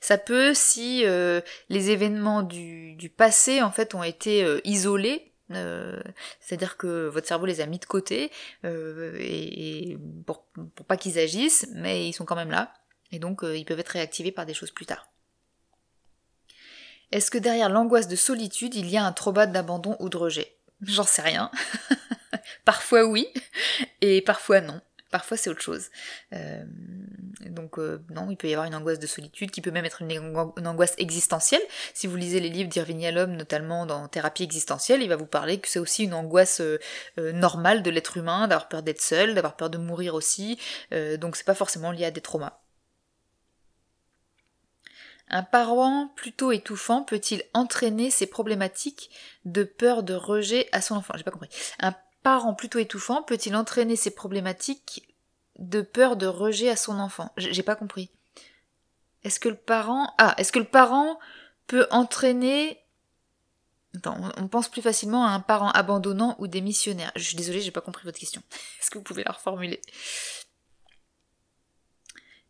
Ça peut si euh, les événements du, passé en fait ont été euh, isolés euh, c'est-à-dire que votre cerveau les a mis de côté euh, et, pour, pas qu'ils agissent, mais ils sont quand même là, et donc euh, ils peuvent être réactivés par des choses plus tard. Est-ce que derrière l'angoisse de solitude, il y a un trauma d'abandon ou de rejet? J'en sais rien. parfois oui, et parfois non. Parfois c'est autre chose. Euh, donc euh, non, il peut y avoir une angoisse de solitude qui peut même être une, angoisse existentielle. Si vous lisez les livres d'Irving Yalom, notamment dans Thérapie existentielle, il va vous parler que c'est aussi une angoisse euh, normale de l'être humain, d'avoir peur d'être seul, d'avoir peur de mourir aussi. donc c'est pas forcément lié à des traumas. Un parent plutôt étouffant peut-il entraîner ces problématiques de peur de rejet à son enfant? J'ai pas compris. Parent plutôt étouffant peut-il entraîner ces problématiques de peur de rejet à son enfant? J'ai pas compris. Est-ce que le parent... Ah, est-ce que le parent peut entraîner... Attends, on pense plus facilement à un parent abandonnant ou démissionnaire. Je suis désolée, j'ai pas compris votre question. Est-ce que vous pouvez la reformuler?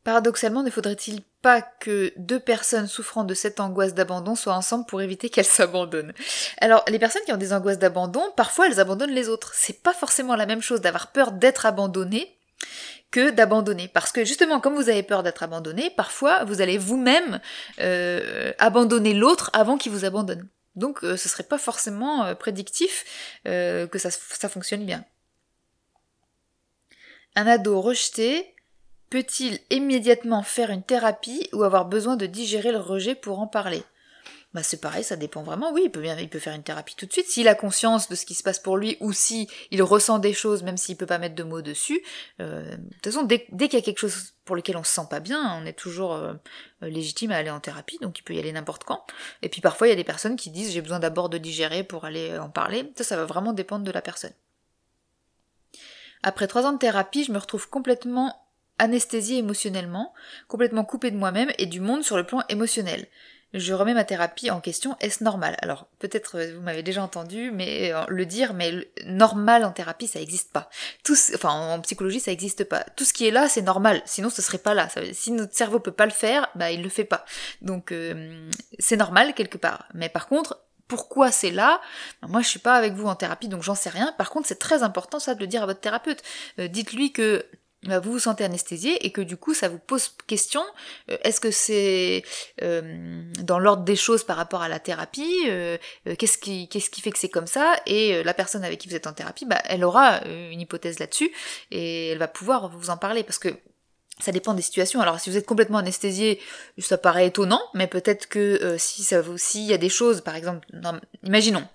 Paradoxalement, ne faudrait-il pas que deux personnes souffrant de cette angoisse d'abandon soient ensemble pour éviter qu'elles s'abandonnent? Alors, les personnes qui ont des angoisses d'abandon, parfois elles abandonnent les autres. C'est pas forcément la même chose d'avoir peur d'être abandonné que d'abandonner. Parce que justement, comme vous avez peur d'être abandonné, parfois vous allez vous-même euh, abandonner l'autre avant qu'il vous abandonne. Donc euh, ce serait pas forcément euh, prédictif que ça, ça fonctionne bien. Un ado rejeté peut-il immédiatement faire une thérapie ou avoir besoin de digérer le rejet pour en parler? Bah c'est pareil, ça dépend vraiment. Oui, il peut bien, il peut faire une thérapie tout de suite. S'il a conscience de ce qui se passe pour lui ou si il ressent des choses, même s'il peut pas mettre de mots dessus. Euh, de toute façon, dès, qu'il y a quelque chose pour lequel on se sent pas bien, on est toujours euh, légitime à aller en thérapie, donc il peut y aller n'importe quand. Et puis parfois, il y a des personnes qui disent j'ai besoin d'abord de digérer pour aller en parler. Ça, ça va vraiment dépendre de la personne. Après trois ans de thérapie, je me retrouve complètement anesthésiée émotionnellement, complètement coupée de moi-même et du monde sur le plan émotionnel je remets ma thérapie en question, est-ce normal? Alors peut-être euh, vous m'avez déjà entendu mais euh, le dire, mais normal en thérapie ça n'existe pas. Tout, enfin en psychologie ça n'existe pas. Tout ce qui est là c'est normal, sinon ce serait pas là. si notre cerveau peut pas le faire, bah il le fait pas. Donc euh, c'est normal quelque part. Mais par contre pourquoi c'est là? Bah, Moi, je suis pas avec vous en thérapie, donc j'en sais rien. Par contre, c'est très important ça de le dire à votre thérapeute. Dites-lui que vous vous sentez anesthésié et que du coup ça vous pose question, euh, est-ce que c'est euh, dans l'ordre des choses par rapport à la thérapie, euh, qu'est-ce qui, qu'est-ce qui fait que c'est comme ça, et la personne avec qui vous êtes en thérapie, bah, elle aura une hypothèse là-dessus et elle va pouvoir vous en parler parce que ça dépend des situations. Alors si vous êtes complètement anesthésié, ça paraît étonnant, mais peut-être que si ça vous, s'il y a des choses, par exemple, imaginons,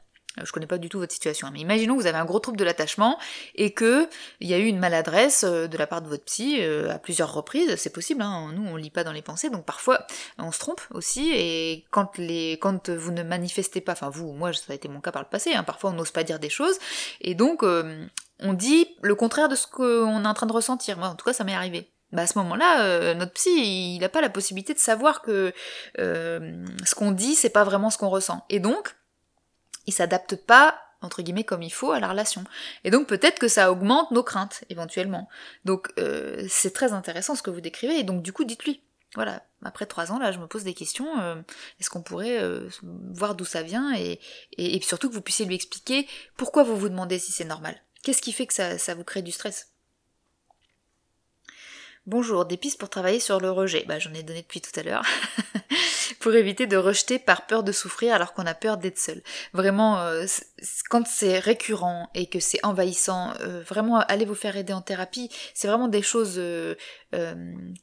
je connais pas du tout votre situation, hein, mais imaginons que vous avez un gros trouble de l'attachement et que il y a eu une maladresse euh, de la part de votre psy euh, à plusieurs reprises, c'est possible, hein, nous on lit pas dans les pensées, donc parfois on se trompe aussi, et quand les quand vous ne manifestez pas, enfin vous, moi ça a été mon cas par le passé, hein, parfois on n'ose pas dire des choses, et donc euh, on dit le contraire de ce qu'on est en train de ressentir, moi en tout cas ça m'est arrivé. Bah à ce moment-là, notre psy, il n'a pas la possibilité de savoir que ce qu'on dit, c'est pas vraiment ce qu'on ressent. Et donc, il s'adapte pas entre guillemets comme il faut à la relation. Et donc peut-être que ça augmente nos craintes éventuellement. Donc euh, c'est très intéressant ce que vous décrivez et donc du coup dites-lui. Voilà, après trois ans là je me pose des questions. Euh, est-ce qu'on pourrait euh, voir d'où ça vient et, et, surtout que vous puissiez lui expliquer pourquoi vous vous demandez si c'est normal. Qu'est-ce qui fait que ça, ça vous crée du stress? Bonjour, des pistes pour travailler sur le rejet. Bah j'en ai donné depuis tout à l'heure. pour éviter de rejeter par peur de souffrir alors qu'on a peur d'être seul. Vraiment, euh, quand c'est récurrent et que c'est envahissant, euh, vraiment allez vous faire aider en thérapie. C'est vraiment des choses. Euh,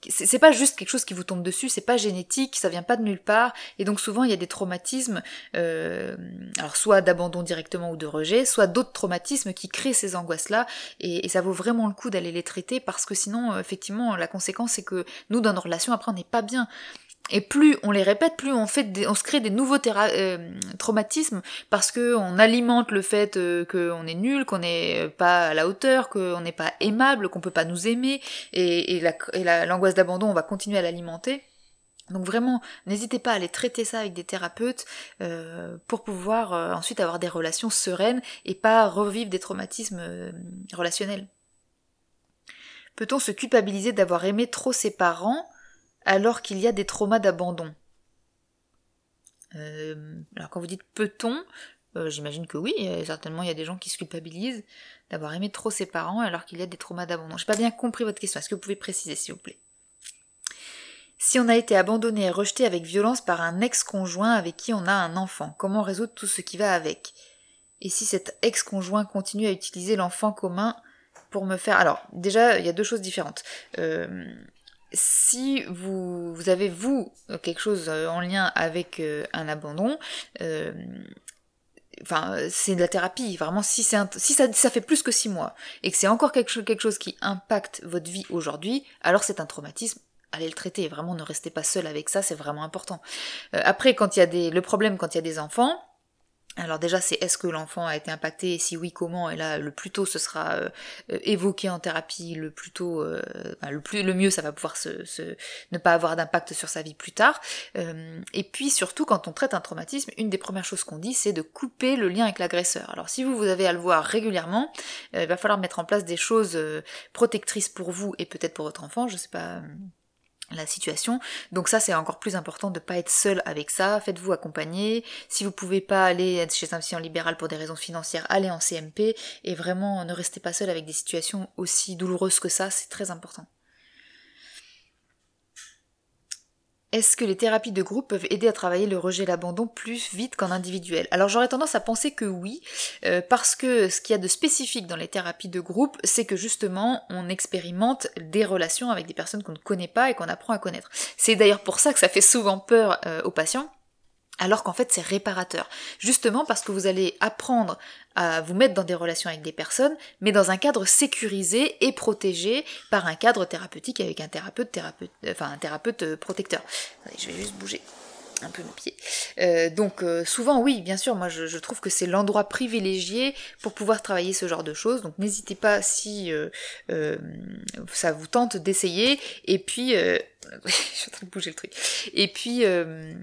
c'est pas juste quelque chose qui vous tombe dessus, c'est pas génétique, ça vient pas de nulle part. Et donc souvent il y a des traumatismes, alors soit d'abandon directement ou de rejet, soit d'autres traumatismes qui créent ces angoisses-là. Et, et ça vaut vraiment le coup d'aller les traiter parce que sinon, effectivement, la conséquence c'est que nous dans nos relations après on n'est pas bien. Et plus on les répète, plus on fait on se crée des nouveaux euh, traumatismes parce que on alimente le fait euh, qu'on est nul, qu'on n'est pas à la hauteur, qu'on n'est pas aimable, qu'on peut pas nous aimer, et, et l'angoisse d'abandon, on va continuer à l'alimenter. Donc vraiment, n'hésitez pas à aller traiter ça avec des thérapeutes euh, pour pouvoir ensuite avoir des relations sereines et pas revivre des traumatismes relationnels. Peut-on se culpabiliser d'avoir aimé trop ses parents? Alors qu'il y a des traumas d'abandon euh, Alors quand vous dites peut-on, euh, j'imagine que oui, certainement il y a des gens qui se culpabilisent d'avoir aimé trop ses parents alors qu'il y a des traumas d'abandon. J'ai pas bien compris votre question, est-ce que vous pouvez préciser s'il vous plaît? Si on a été abandonné et rejeté avec violence par un ex-conjoint avec qui on a un enfant, comment résoudre tout ce qui va avec? Et si cet ex-conjoint continue à utiliser l'enfant commun pour me faire... Alors, déjà, il y a deux choses différentes. Euh, si vous, vous, avez, vous, quelque chose euh, en lien avec euh, un abandon, euh, enfin, c'est de la thérapie. Vraiment, si, un, si ça, ça, fait plus que six mois et que c'est encore quelque chose, quelque chose qui impacte votre vie aujourd'hui, alors c'est un traumatisme. Allez le traiter. Vraiment, ne restez pas seul avec ça, c'est vraiment important. après, quand il y a des, le problème quand il y a des enfants, alors déjà, c'est est-ce que l'enfant a été impacté et si oui, comment? Et là, le plus tôt, ce sera euh, évoqué en thérapie. Le plus tôt, euh, le plus, le mieux, ça va pouvoir se, ne pas avoir d'impact sur sa vie plus tard. Euh, et puis surtout, quand on traite un traumatisme, une des premières choses qu'on dit, c'est de couper le lien avec l'agresseur. Alors si vous vous avez à le voir régulièrement, il va falloir mettre en place des choses protectrices pour vous et peut-être pour votre enfant. Je sais pas la situation. Donc ça c'est encore plus important de pas être seul avec ça. Faites-vous accompagner. Si vous pouvez pas aller chez un psy libéral pour des raisons financières, allez en CMP et vraiment ne restez pas seul avec des situations aussi douloureuses que ça, c'est très important. Est-ce que les thérapies de groupe peuvent aider à travailler le rejet et l'abandon plus vite qu'en individuel? Alors j'aurais tendance à penser que oui, euh, parce que ce qu'il y a de spécifique dans les thérapies de groupe, c'est que justement on expérimente des relations avec des personnes qu'on ne connaît pas et qu'on apprend à connaître. C'est d'ailleurs pour ça que ça fait souvent peur euh, aux patients alors qu'en fait c'est réparateur. Justement parce que vous allez apprendre à vous mettre dans des relations avec des personnes, mais dans un cadre sécurisé et protégé par un cadre thérapeutique avec un thérapeute, thérapeute enfin un thérapeute euh, protecteur. je vais juste bouger un peu mes pieds. Euh, donc euh, souvent oui, bien sûr, moi je, trouve que c'est l'endroit privilégié pour pouvoir travailler ce genre de choses. Donc n'hésitez pas si ça vous tente d'essayer. Et puis je suis en train de bouger le truc. Et puis euh,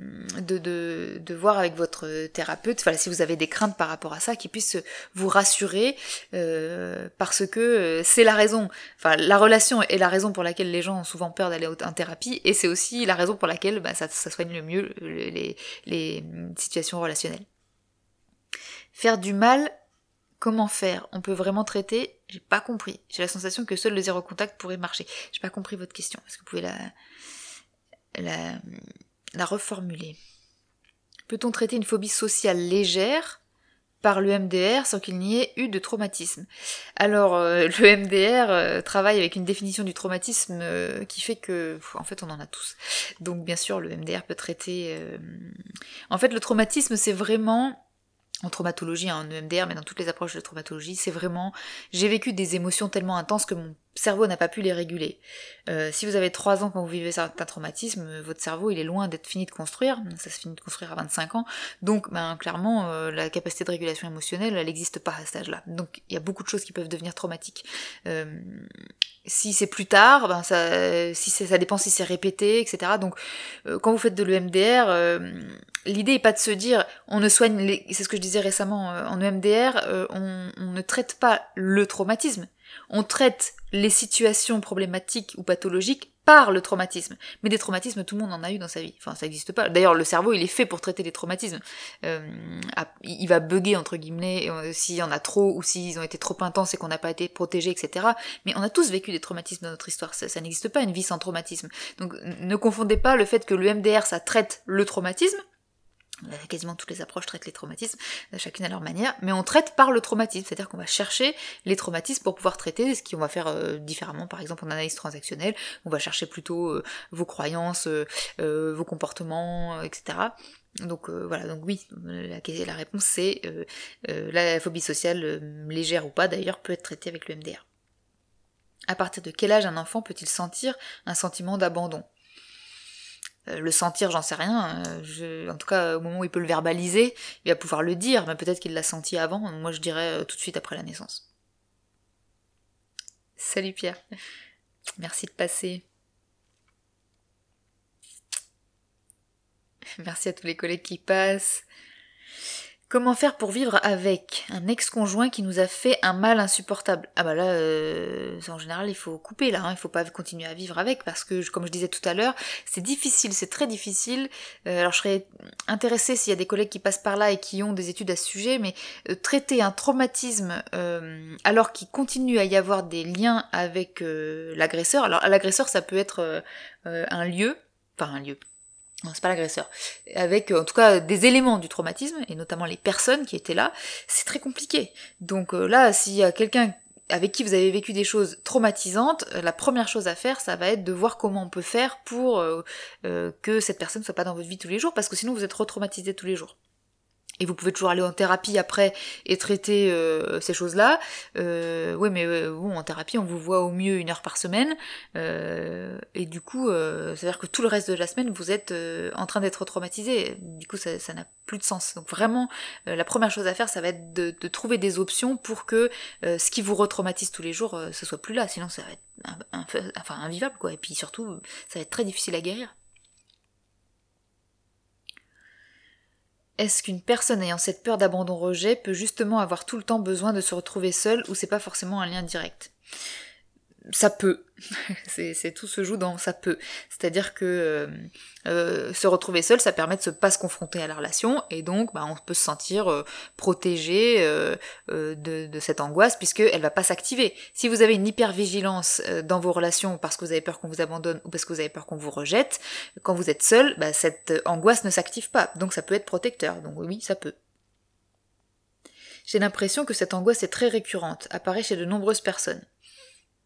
de, de, voir avec votre thérapeute, enfin, si vous avez des craintes par rapport à ça, qu'il puisse vous rassurer euh, parce que euh, c'est la raison. Enfin, la relation est la raison pour laquelle les gens ont souvent peur d'aller en thérapie, et c'est aussi la raison pour laquelle bah, ça, ça soigne le mieux les, les situations relationnelles. Faire du mal Comment faire? On peut vraiment traiter? J'ai pas compris. J'ai la sensation que seul le zéro contact pourrait marcher. J'ai pas compris votre question. Est-ce que vous pouvez la, la reformuler? Peut-on traiter une phobie sociale légère? Par le MDR sans qu'il n'y ait eu de traumatisme. Alors euh, le MDR euh, travaille avec une définition du traumatisme euh, qui fait que en fait on en a tous. Donc bien sûr le MDR peut traiter en fait le traumatisme c'est vraiment en traumatologie, en EMDR, mais dans toutes les approches de traumatologie, c'est vraiment j'ai vécu des émotions tellement intenses que mon cerveau n'a pas pu les réguler. Euh, si vous avez 3 ans quand vous vivez certains traumatismes, votre cerveau il est loin d'être fini de construire, ça se finit de construire à 25 ans, donc ben, clairement euh, la capacité de régulation émotionnelle elle n'existe pas à cet âge-là. Donc il y a beaucoup de choses qui peuvent devenir traumatiques. Euh, si c'est plus tard, ben ça, si ça dépend si c'est répété, etc. Donc quand vous faites de l'EMDR, l'idée est pas de se dire on ne soigne, c'est ce que je disais récemment en EMDR, on ne traite pas le traumatisme, on traite les situations problématiques ou pathologiques par le traumatisme. Mais des traumatismes, tout le monde en a eu dans sa vie. Enfin, ça n'existe pas. D'ailleurs, le cerveau, il est fait pour traiter les traumatismes. Euh, il va bugger, entre guillemets, euh, s'il y en a trop, ou s'ils ont été trop intenses et qu'on n'a pas été protégé, etc. Mais on a tous vécu des traumatismes dans notre histoire. Ça, n'existe pas une vie sans traumatisme. Donc, ne confondez pas le fait que le MDR, ça traite le traumatisme, quasiment toutes les approches traitent les traumatismes, euh, chacune à leur manière, mais on traite par le traumatisme, c'est-à-dire qu'on va chercher les traumatismes pour pouvoir traiter ce qu'on va faire euh, différemment, par exemple en analyse transactionnelle, on va chercher plutôt vos croyances, vos comportements, etc. Donc voilà, donc oui, la, la réponse c'est la phobie sociale, légère ou pas d'ailleurs, peut être traitée avec le MDR. À partir de quel âge un enfant peut-il sentir un sentiment d'abandon? euh, le sentir, j'en sais rien. Euh, en tout cas, au moment où il peut le verbaliser, il va pouvoir le dire, mais peut-être qu'il l'a senti avant. Moi, je dirais euh, tout de suite après la naissance. Salut Pierre. Merci de passer. Merci à tous les collègues qui passent. Comment faire pour vivre avec un ex-conjoint qui nous a fait un mal insupportable? Ah bah là, euh, en général, il faut couper là, hein, il faut pas continuer à vivre avec parce que, comme je disais tout à l'heure, c'est difficile, c'est très difficile. Euh, alors je serais intéressée s'il y a des collègues qui passent par là et qui ont des études à ce sujet, mais euh, traiter un traumatisme alors qu'il continue à y avoir des liens avec l'agresseur. Alors l'agresseur, ça peut être un lieu, enfin un lieu, c'est pas l'agresseur, avec en tout cas des éléments du traumatisme, et notamment les personnes qui étaient là, c'est très compliqué. Donc euh, là, s'il y a quelqu'un avec qui vous avez vécu des choses traumatisantes, euh, la première chose à faire, ça va être de voir comment on peut faire pour euh, que cette personne soit pas dans votre vie tous les jours, parce que sinon vous êtes re-traumatisé tous les jours et vous pouvez toujours aller en thérapie après et traiter euh, ces choses-là. Euh, oui, mais euh, bon, en thérapie, on vous voit au mieux une heure par semaine, euh, et du coup, euh, ça veut dire que tout le reste de la semaine, vous êtes en train d'être traumatisé. Du coup, ça n'a plus de sens. Donc vraiment, la première chose à faire, ça va être de, de trouver des options pour que ce qui vous retraumatise tous les jours, ce soit plus là. Sinon, ça va être enfin invivable, quoi. Et puis surtout, ça va être très difficile à guérir. Est-ce qu'une personne ayant cette peur d'abandon-rejet peut justement avoir tout le temps besoin de se retrouver seule ou c'est pas forcément un lien direct? Ça peut. c'est tout se joue dans ça peut. C'est-à-dire que euh, euh, se retrouver seul, ça permet de se pas se confronter à la relation et donc bah, on peut se sentir euh, protégé de, cette angoisse puisqu'elle va pas s'activer. Si vous avez une hypervigilance dans vos relations parce que vous avez peur qu'on vous abandonne ou parce que vous avez peur qu'on vous rejette, quand vous êtes seul, bah, cette angoisse ne s'active pas. Donc ça peut être protecteur. Donc oui, ça peut. J'ai l'impression que cette angoisse est très récurrente, apparaît chez de nombreuses personnes.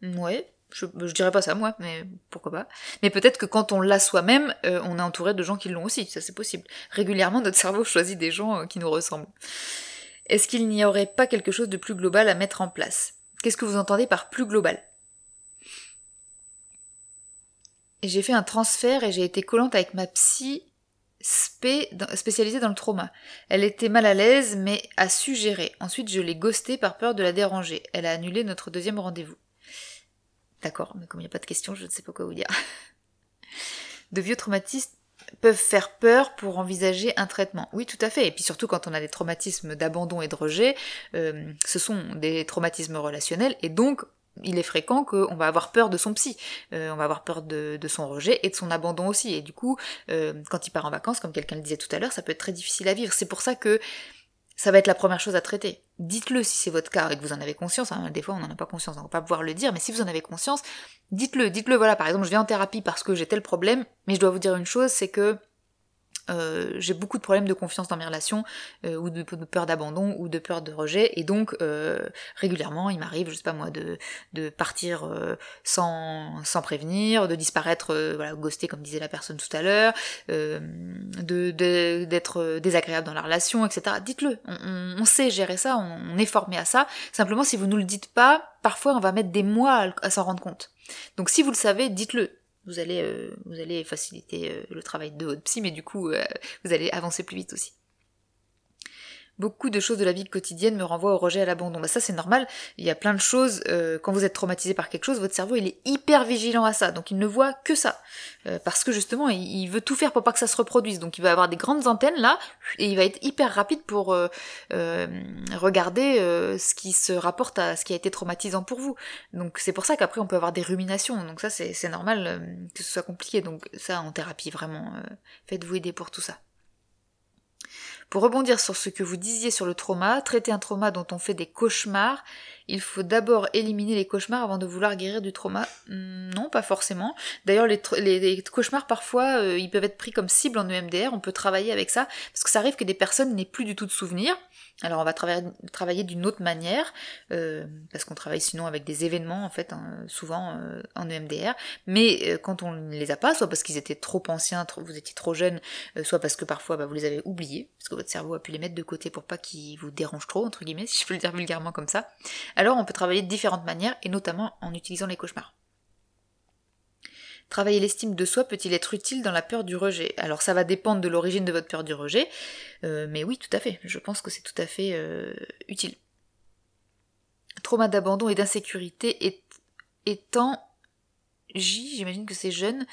Ouais, Je, je dirais pas ça moi, mais pourquoi pas. Mais peut-être que quand on l'a soi-même, on est entouré de gens qui l'ont aussi, ça c'est possible. Régulièrement, notre cerveau choisit des gens qui nous ressemblent. Est-ce qu'il n'y aurait pas quelque chose de plus global à mettre en place? Qu'est-ce que vous entendez par plus global? J'ai fait un transfert et j'ai été collante avec ma psy spécialisée dans le trauma. Elle était mal à l'aise mais a su gérer. Ensuite je l'ai ghostée par peur de la déranger. Elle a annulé notre deuxième rendez-vous. D'accord, mais comme il n'y a pas de questions, je ne sais pas quoi vous dire. De vieux traumatismes peuvent faire peur pour envisager un traitement. Oui, tout à fait. Et puis surtout quand on a des traumatismes d'abandon et de rejet, euh, ce sont des traumatismes relationnels et donc il est fréquent qu'on va avoir peur de son psy, euh, on va avoir peur de, son rejet et de son abandon aussi. Et du coup, euh, quand il part en vacances, comme quelqu'un le disait tout à l'heure, ça peut être très difficile à vivre. C'est pour ça que ça va être la première chose à traiter. Dites-le si c'est votre cas et que vous en avez conscience. Hein. Des fois, on n'en a pas conscience, on va pas pouvoir le dire, mais si vous en avez conscience, dites-le. Dites-le, voilà, par exemple, je viens en thérapie parce que j'ai tel problème, mais je dois vous dire une chose, c'est que euh, j'ai beaucoup de problèmes de confiance dans mes relations, euh, ou de, peur d'abandon, ou de peur de rejet, et donc euh, régulièrement il m'arrive, je sais pas moi, de, de partir sans, sans prévenir, de disparaître, voilà, ghosté comme disait la personne tout à l'heure, de, d'être désagréable dans la relation, etc. Dites-le, on, sait gérer ça, on, est formé à ça, simplement si vous nous le dites pas, parfois on va mettre des mois à s'en rendre compte. Donc si vous le savez, dites-le vous allez, euh, vous allez faciliter euh, le travail de votre psy, mais du coup, euh, vous allez avancer plus vite aussi. Beaucoup de choses de la vie quotidienne me renvoient au rejet et à l'abandon. Bah ça c'est normal, il y a plein de choses, quand vous êtes traumatisé par quelque chose, votre cerveau il est hyper vigilant à ça, donc il ne voit que ça. parce que justement, il, veut tout faire pour pas que ça se reproduise, donc il va avoir des grandes antennes là, et il va être hyper rapide pour regarder ce qui se rapporte à ce qui a été traumatisant pour vous. Donc c'est pour ça qu'après on peut avoir des ruminations, donc ça c'est normal que ce soit compliqué, donc ça en thérapie vraiment, faites-vous aider pour tout ça. Pour rebondir sur ce que vous disiez sur le trauma, traiter un trauma dont on fait des cauchemars, il faut d'abord éliminer les cauchemars avant de vouloir guérir du trauma. Hmm, non, pas forcément. D'ailleurs, les, cauchemars, parfois, euh, ils peuvent être pris comme cible en EMDR, on peut travailler avec ça, parce que ça arrive que des personnes n'aient plus du tout de souvenirs, alors on va travailler, d'une autre manière, euh, parce qu'on travaille sinon avec des événements en fait, hein, souvent euh, en EMDR, mais euh, quand on ne les a pas, soit parce qu'ils étaient trop anciens, vous étiez trop jeunes, soit parce que parfois bah, vous les avez oubliés, parce que votre cerveau a pu les mettre de côté pour pas qu'ils vous dérangent trop, entre guillemets, si je peux le dire vulgairement comme ça, alors on peut travailler de différentes manières, et notamment en utilisant les cauchemars. Travailler l'estime de soi peut-il être utile dans la peur du rejet? Alors ça va dépendre de l'origine de votre peur du rejet, euh, mais oui, tout à fait. Je pense que c'est tout à fait euh, utile. Trauma d'abandon et d'insécurité étant J, j'imagine que c'est jeune,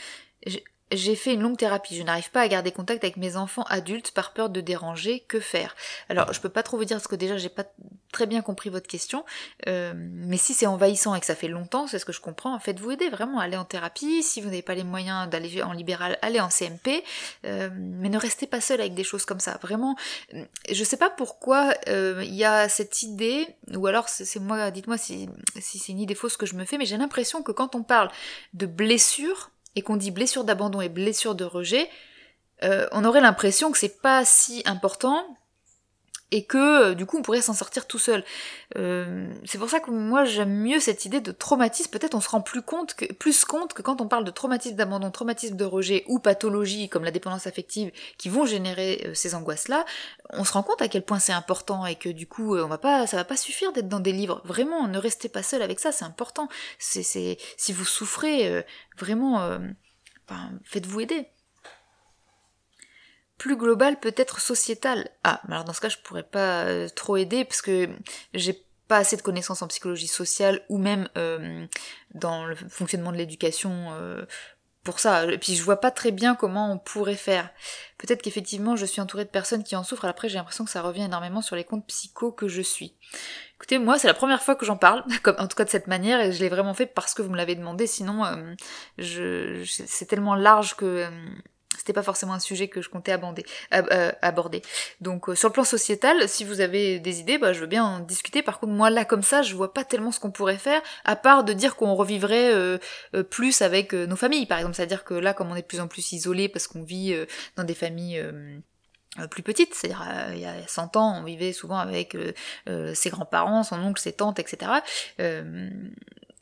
j'ai fait une longue thérapie, je n'arrive pas à garder contact avec mes enfants adultes par peur de déranger, que faire? Alors je peux pas trop vous dire parce que déjà j'ai pas très bien compris votre question, euh, mais si c'est envahissant et que ça fait longtemps, c'est ce que je comprends, faites-vous aider vraiment, allez en thérapie, si vous n'avez pas les moyens d'aller en libéral, allez en CMP, euh, mais ne restez pas seul avec des choses comme ça, vraiment, je sais pas pourquoi euh, il y a cette idée, ou alors c'est moi, dites-moi si, si c'est une idée fausse que je me fais, mais j'ai l'impression que quand on parle de blessure, et qu'on dit blessure d'abandon et blessure de rejet, euh, on aurait l'impression que c'est pas si important et que euh, du coup on pourrait s'en sortir tout seul. Euh, c'est pour ça que moi j'aime mieux cette idée de traumatisme. Peut-être on se rend plus compte que plus compte que quand on parle de traumatisme d'abandon, traumatisme de rejet ou pathologie comme la dépendance affective qui vont générer euh, ces angoisses-là, on se rend compte à quel point c'est important et que du coup on va pas, ça va pas suffire d'être dans des livres. Vraiment, ne restez pas seul avec ça, c'est important. C'est, si vous souffrez, vraiment, faites-vous aider plus global, peut-être sociétal. Ah, alors dans ce cas, je pourrais pas euh, trop aider parce que j'ai pas assez de connaissances en psychologie sociale ou même euh, dans le fonctionnement de l'éducation euh, pour ça. Et puis je vois pas très bien comment on pourrait faire. Peut-être qu'effectivement je suis entourée de personnes qui en souffrent, après j'ai l'impression que ça revient énormément sur les comptes psycho que je suis. Écoutez, moi c'est la première fois que j'en parle, en tout cas de cette manière, et je l'ai vraiment fait parce que vous me l'avez demandé, sinon je, c'est tellement large que c'était pas forcément un sujet que je comptais aborder. Euh, aborder. Donc euh, sur le plan sociétal, si vous avez des idées, bah, je veux bien en discuter. Par contre, moi là comme ça, je vois pas tellement ce qu'on pourrait faire, à part de dire qu'on revivrait euh, plus avec nos familles, par exemple. C'est-à-dire que là, comme on est de plus en plus isolé parce qu'on vit dans des familles plus petites, c'est-à-dire il y a 100 ans, on vivait souvent avec ses grands-parents, son oncle, ses tantes, etc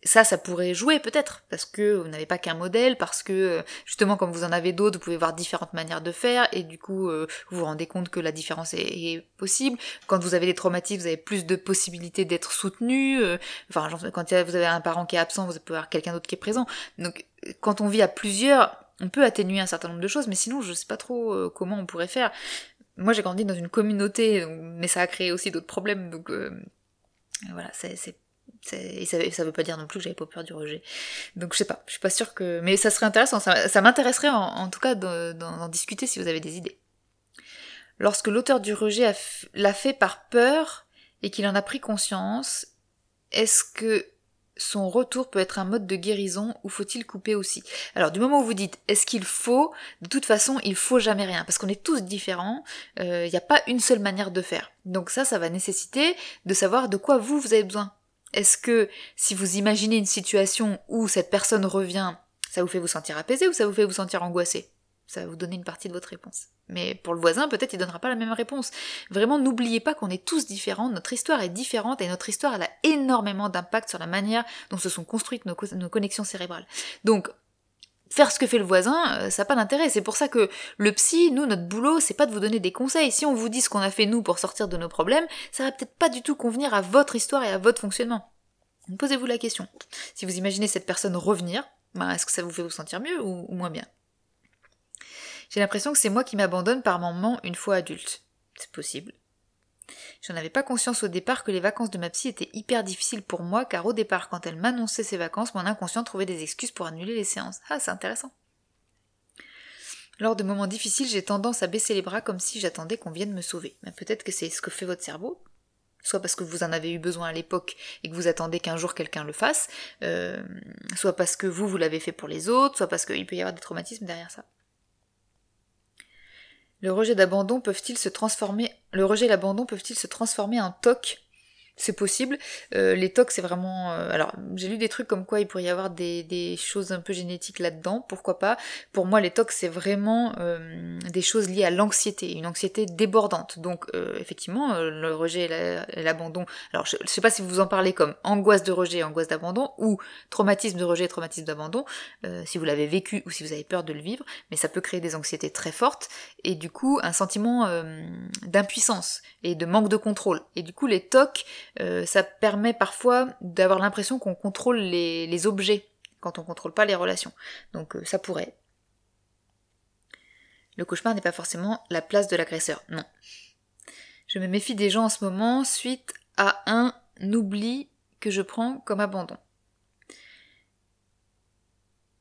ça, ça pourrait jouer peut-être, parce que vous n'avez pas qu'un modèle, parce que euh, justement, comme vous en avez d'autres, vous pouvez voir différentes manières de faire, et du coup, euh, vous vous rendez compte que la différence est, possible. Quand vous avez des traumatismes, vous avez plus de possibilités d'être soutenu. Euh, enfin, quand vous avez un parent qui est absent, vous pouvez avoir quelqu'un d'autre qui est présent. Donc, quand on vit à plusieurs, on peut atténuer un certain nombre de choses, mais sinon, je sais pas trop comment on pourrait faire. Moi, j'ai grandi dans une communauté, mais ça a créé aussi d'autres problèmes, donc voilà, c'est et ça, veut pas dire non plus que j'avais pas peur du rejet. Donc je sais pas, je suis pas sûre que... Mais ça serait intéressant, ça, m'intéresserait en, tout cas d'en discuter si vous avez des idées. Lorsque l'auteur du rejet l'a fait par peur et qu'il en a pris conscience, est-ce que son retour peut être un mode de guérison ou faut-il couper aussi? Alors du moment où vous dites est-ce qu'il faut, de toute façon il faut jamais rien parce qu'on est tous différents, il euh, n'y a pas une seule manière de faire. Donc ça, ça va nécessiter de savoir de quoi vous, vous avez besoin. Est-ce que si vous imaginez une situation où cette personne revient, ça vous fait vous sentir apaisé ou ça vous fait vous sentir angoissé? Ça va vous donner une partie de votre réponse. Mais pour le voisin, peut-être il donnera pas la même réponse. Vraiment, n'oubliez pas qu'on est tous différents, notre histoire est différente et notre histoire elle a énormément d'impact sur la manière dont se sont construites nos, nos connexions cérébrales. Donc, faire ce que fait le voisin, euh, ça n'a pas d'intérêt. C'est pour ça que le psy, nous, notre boulot, c'est pas de vous donner des conseils. Si on vous dit ce qu'on a fait nous pour sortir de nos problèmes, ça va peut-être pas du tout convenir à votre histoire et à votre fonctionnement. Posez-vous la question. Si vous imaginez cette personne revenir, ben, est-ce que ça vous fait vous sentir mieux ou, ou moins bien? J'ai l'impression que c'est moi qui m'abandonne par moment une fois adulte. C'est possible. J'en avais pas conscience au départ que les vacances de ma psy étaient hyper difficiles pour moi, car au départ, quand elle m'annonçait ses vacances, mon inconscient trouvait des excuses pour annuler les séances. Ah, c'est intéressant. Lors de moments difficiles, j'ai tendance à baisser les bras comme si j'attendais qu'on vienne me sauver. Mais peut-être que c'est ce que fait votre cerveau, soit parce que vous en avez eu besoin à l'époque et que vous attendez qu'un jour quelqu'un le fasse, euh, soit parce que vous, vous l'avez fait pour les autres, soit parce qu'il peut y avoir des traumatismes derrière ça. Le rejet d'abandon peuvent-ils se transformer, le rejet et l'abandon peuvent-ils se transformer en toc? C'est possible. Euh, les tocs, c'est vraiment... Euh, alors, j'ai lu des trucs comme quoi il pourrait y avoir des, choses un peu génétiques là-dedans, pourquoi pas. Pour moi, les tocs, c'est vraiment euh, des choses liées à l'anxiété, une anxiété débordante. Donc, effectivement, le rejet et l'abandon... Alors, je, ne sais pas si vous en parlez comme angoisse de rejet, angoisse d'abandon, ou traumatisme de rejet, traumatisme d'abandon, si vous l'avez vécu ou si vous avez peur de le vivre, mais ça peut créer des anxiétés très fortes, et du coup, un sentiment d'impuissance et de manque de contrôle. Et du coup, les tocs euh, ça permet parfois d'avoir l'impression qu'on contrôle les, objets quand on contrôle pas les relations. Donc euh, ça pourrait. Le cauchemar n'est pas forcément la place de l'agresseur, non. Je me méfie des gens en ce moment suite à un oubli que je prends comme abandon.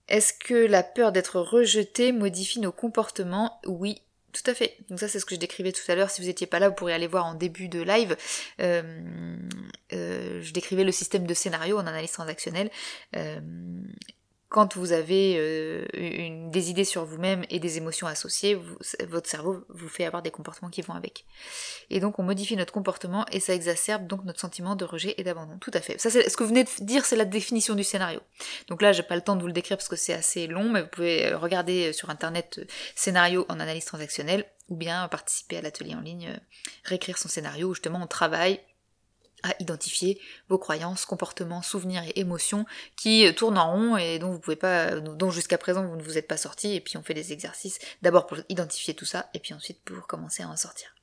Est-ce que la peur d'être rejeté modifie nos comportements? Oui, tout à fait. Donc ça c'est ce que je décrivais tout à l'heure. Si vous n'étiez pas là, vous pourrez aller voir en début de live. Euh, euh, je décrivais le système de scénario en analyse transactionnelle. Euh, quand vous avez euh, des idées sur vous-même et des émotions associées, votre cerveau vous fait avoir des comportements qui vont avec. Et donc on modifie notre comportement et ça exacerbe donc notre sentiment de rejet et d'abandon. Tout à fait. Ça, c'est, ce que vous venez de dire, c'est la définition du scénario. Donc là, j'ai pas le temps de vous le décrire parce que c'est assez long, mais vous pouvez euh, regarder sur internet euh, scénario en analyse transactionnelle ou bien participer à l'atelier en ligne, réécrire son scénario où justement on travaille à identifier vos croyances, comportements, souvenirs et émotions qui tournent en rond et dont vous pouvez pas, dont jusqu'à présent vous ne vous êtes pas sorti. Et puis on fait des exercices d'abord pour identifier tout ça et puis ensuite pour commencer à en sortir.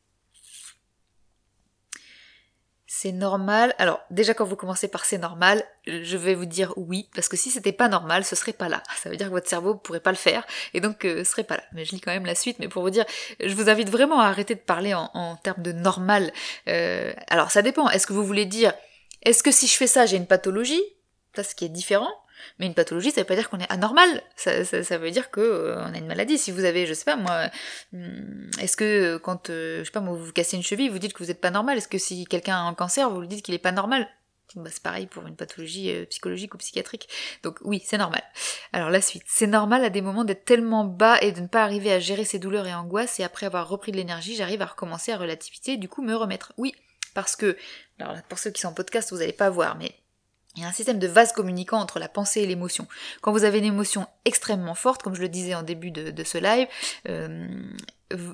C'est normal. Alors, déjà quand vous commencez par c'est normal, je vais vous dire oui, parce que si c'était pas normal, ce serait pas là. Ça veut dire que votre cerveau pourrait pas le faire, et donc euh, ce serait pas là. Mais je lis quand même la suite, mais pour vous dire, je vous invite vraiment à arrêter de parler en, termes de normal. Euh, alors ça dépend. Est-ce que vous voulez dire, est-ce que si je fais ça, j'ai une pathologie? Ça, ce qui est différent. Mais une pathologie, ça veut pas dire qu'on est anormal. Ça, ça, veut dire que euh, a une maladie. Si vous avez, je sais pas moi, hmm, est-ce que euh, quand, euh, je sais pas moi, vous vous cassez une cheville, vous dites que vous êtes pas normal. Est-ce que si quelqu'un a un cancer, vous lui dites qu'il est pas normal? Bah, c'est pareil pour une pathologie psychologique ou psychiatrique. Donc oui, c'est normal. Alors la suite. C'est normal à des moments d'être tellement bas et de ne pas arriver à gérer ses douleurs et angoisses et après avoir repris de l'énergie, j'arrive à recommencer à relativité et du coup me remettre. Oui, parce que, alors pour ceux qui sont en podcast, vous n'allez pas voir, mais il y a un système de vase communicant entre la pensée et l'émotion. Quand vous avez une émotion extrêmement forte, comme je le disais en début de, ce live, euh,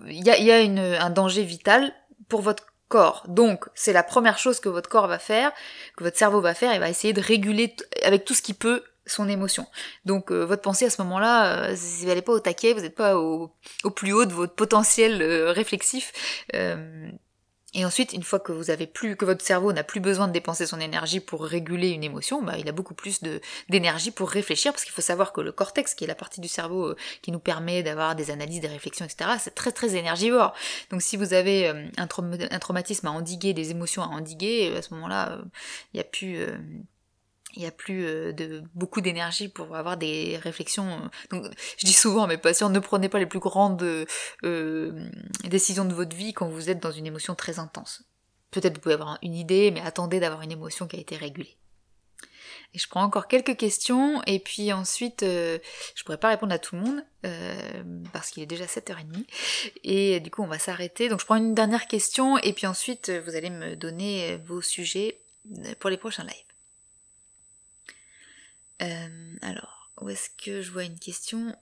il y a, un danger vital pour votre corps. Donc, c'est la première chose que votre corps va faire, que votre cerveau va faire, il va essayer de réguler avec tout ce qu'il peut son émotion. Donc euh, votre pensée à ce moment-là, euh, vous n'allez pas au taquet, vous n'êtes pas au, plus haut de votre potentiel euh, réflexif. Et ensuite, une fois que vous avez plus, que votre cerveau n'a plus besoin de dépenser son énergie pour réguler une émotion, bah, il a beaucoup plus d'énergie pour réfléchir, parce qu'il faut savoir que le cortex, qui est la partie du cerveau euh, qui nous permet d'avoir des analyses, des réflexions, etc., c'est très très énergivore. Donc si vous avez euh, un, traumatisme à endiguer, des émotions à endiguer, à ce moment-là, euh, il n'y a plus il n'y a plus euh, de beaucoup d'énergie pour avoir des réflexions. Euh. Donc, je dis souvent à mes patients, ne prenez pas les plus grandes euh, décisions de votre vie quand vous êtes dans une émotion très intense. Peut-être vous pouvez avoir une idée, mais attendez d'avoir une émotion qui a été régulée. Et je prends encore quelques questions, et puis ensuite, je pourrais pas répondre à tout le monde, parce qu'il est déjà 7h30, et du coup on va s'arrêter. Donc je prends une dernière question, et puis ensuite vous allez me donner vos sujets pour les prochains lives. Euh, alors, où est-ce que je vois une question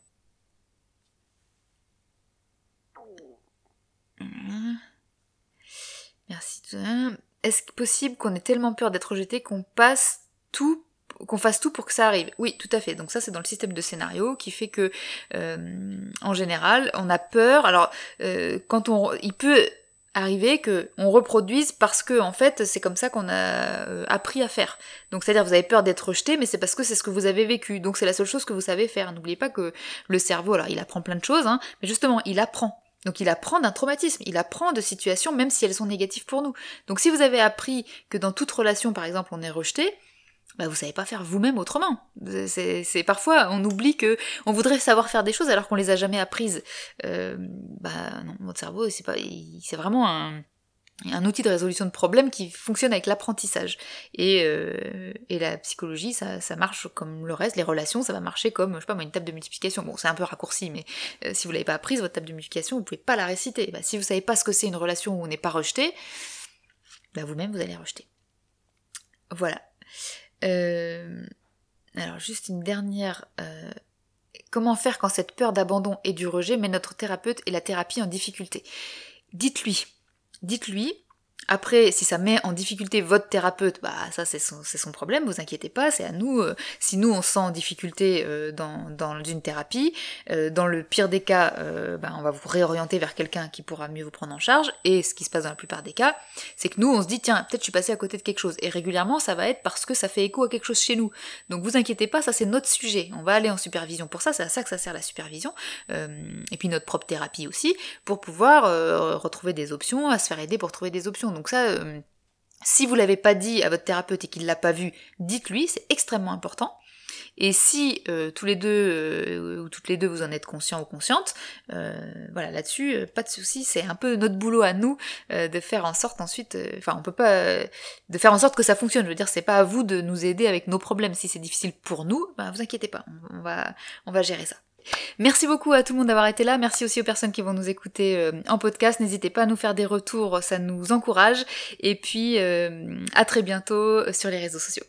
Merci. Est-ce possible qu'on ait tellement peur d'être rejeté qu'on passe tout qu'on fasse tout pour que ça arrive? Oui, tout à fait. Donc ça, c'est dans le système de scénario qui fait que, euh, en général, on a peur. Alors, euh, quand on, il peut arriver que on reproduise parce que en fait c'est comme ça qu'on a euh, appris à faire. Donc c'est-à-dire vous avez peur d'être rejeté mais c'est parce que c'est ce que vous avez vécu. Donc c'est la seule chose que vous savez faire. N'oubliez pas que le cerveau alors il apprend plein de choses hein, mais justement il apprend. Donc il apprend d'un traumatisme, il apprend de situations même si elles sont négatives pour nous. Donc si vous avez appris que dans toute relation par exemple on est rejeté, bah vous savez pas faire vous-même autrement. C'est parfois on oublie que on voudrait savoir faire des choses alors qu'on les a jamais apprises. Euh, bah non, votre cerveau c'est pas, c'est vraiment un, un outil de résolution de problèmes qui fonctionne avec l'apprentissage. Et, euh, et la psychologie, ça, ça marche comme le reste. Les relations, ça va marcher comme, je sais pas moi, une table de multiplication. Bon, c'est un peu raccourci, mais euh, si vous l'avez pas apprise, votre table de multiplication, vous pouvez pas la réciter. Bah, si vous savez pas ce que c'est une relation où on n'est pas rejeté, bah vous-même, vous allez rejeter. Voilà. Euh, alors juste une dernière... Euh, comment faire quand cette peur d'abandon et du rejet met notre thérapeute et la thérapie en difficulté? Dites-lui. Dites-lui après, si ça met en difficulté votre thérapeute, bah ça c'est son, problème, vous inquiétez pas, c'est à nous. Euh, si nous on sent en difficulté euh, dans, dans, une thérapie, euh, dans le pire des cas, bah, on va vous réorienter vers quelqu'un qui pourra mieux vous prendre en charge. Et ce qui se passe dans la plupart des cas, c'est que nous on se dit tiens peut-être je suis passé à côté de quelque chose. Et régulièrement ça va être parce que ça fait écho à quelque chose chez nous. Donc vous inquiétez pas, ça c'est notre sujet. On va aller en supervision pour ça, c'est à ça que ça sert la supervision. et puis notre propre thérapie aussi pour pouvoir retrouver des options, à se faire aider pour trouver des options. Donc ça, euh, si vous l'avez pas dit à votre thérapeute et qu'il l'a pas vu, dites-lui, c'est extrêmement important. Et si euh, tous les deux euh, ou toutes les deux vous en êtes conscients ou conscientes, voilà là-dessus, pas de souci, c'est un peu notre boulot à nous de faire en sorte ensuite, enfin on peut pas, de faire en sorte que ça fonctionne. Je veux dire, c'est pas à vous de nous aider avec nos problèmes. Si c'est difficile pour nous, ben vous inquiétez pas, on va on va gérer ça. Merci beaucoup à tout le monde d'avoir été là. Merci aussi aux personnes qui vont nous écouter euh, en podcast. N'hésitez pas à nous faire des retours, ça nous encourage. Et puis, euh, à très bientôt sur les réseaux sociaux.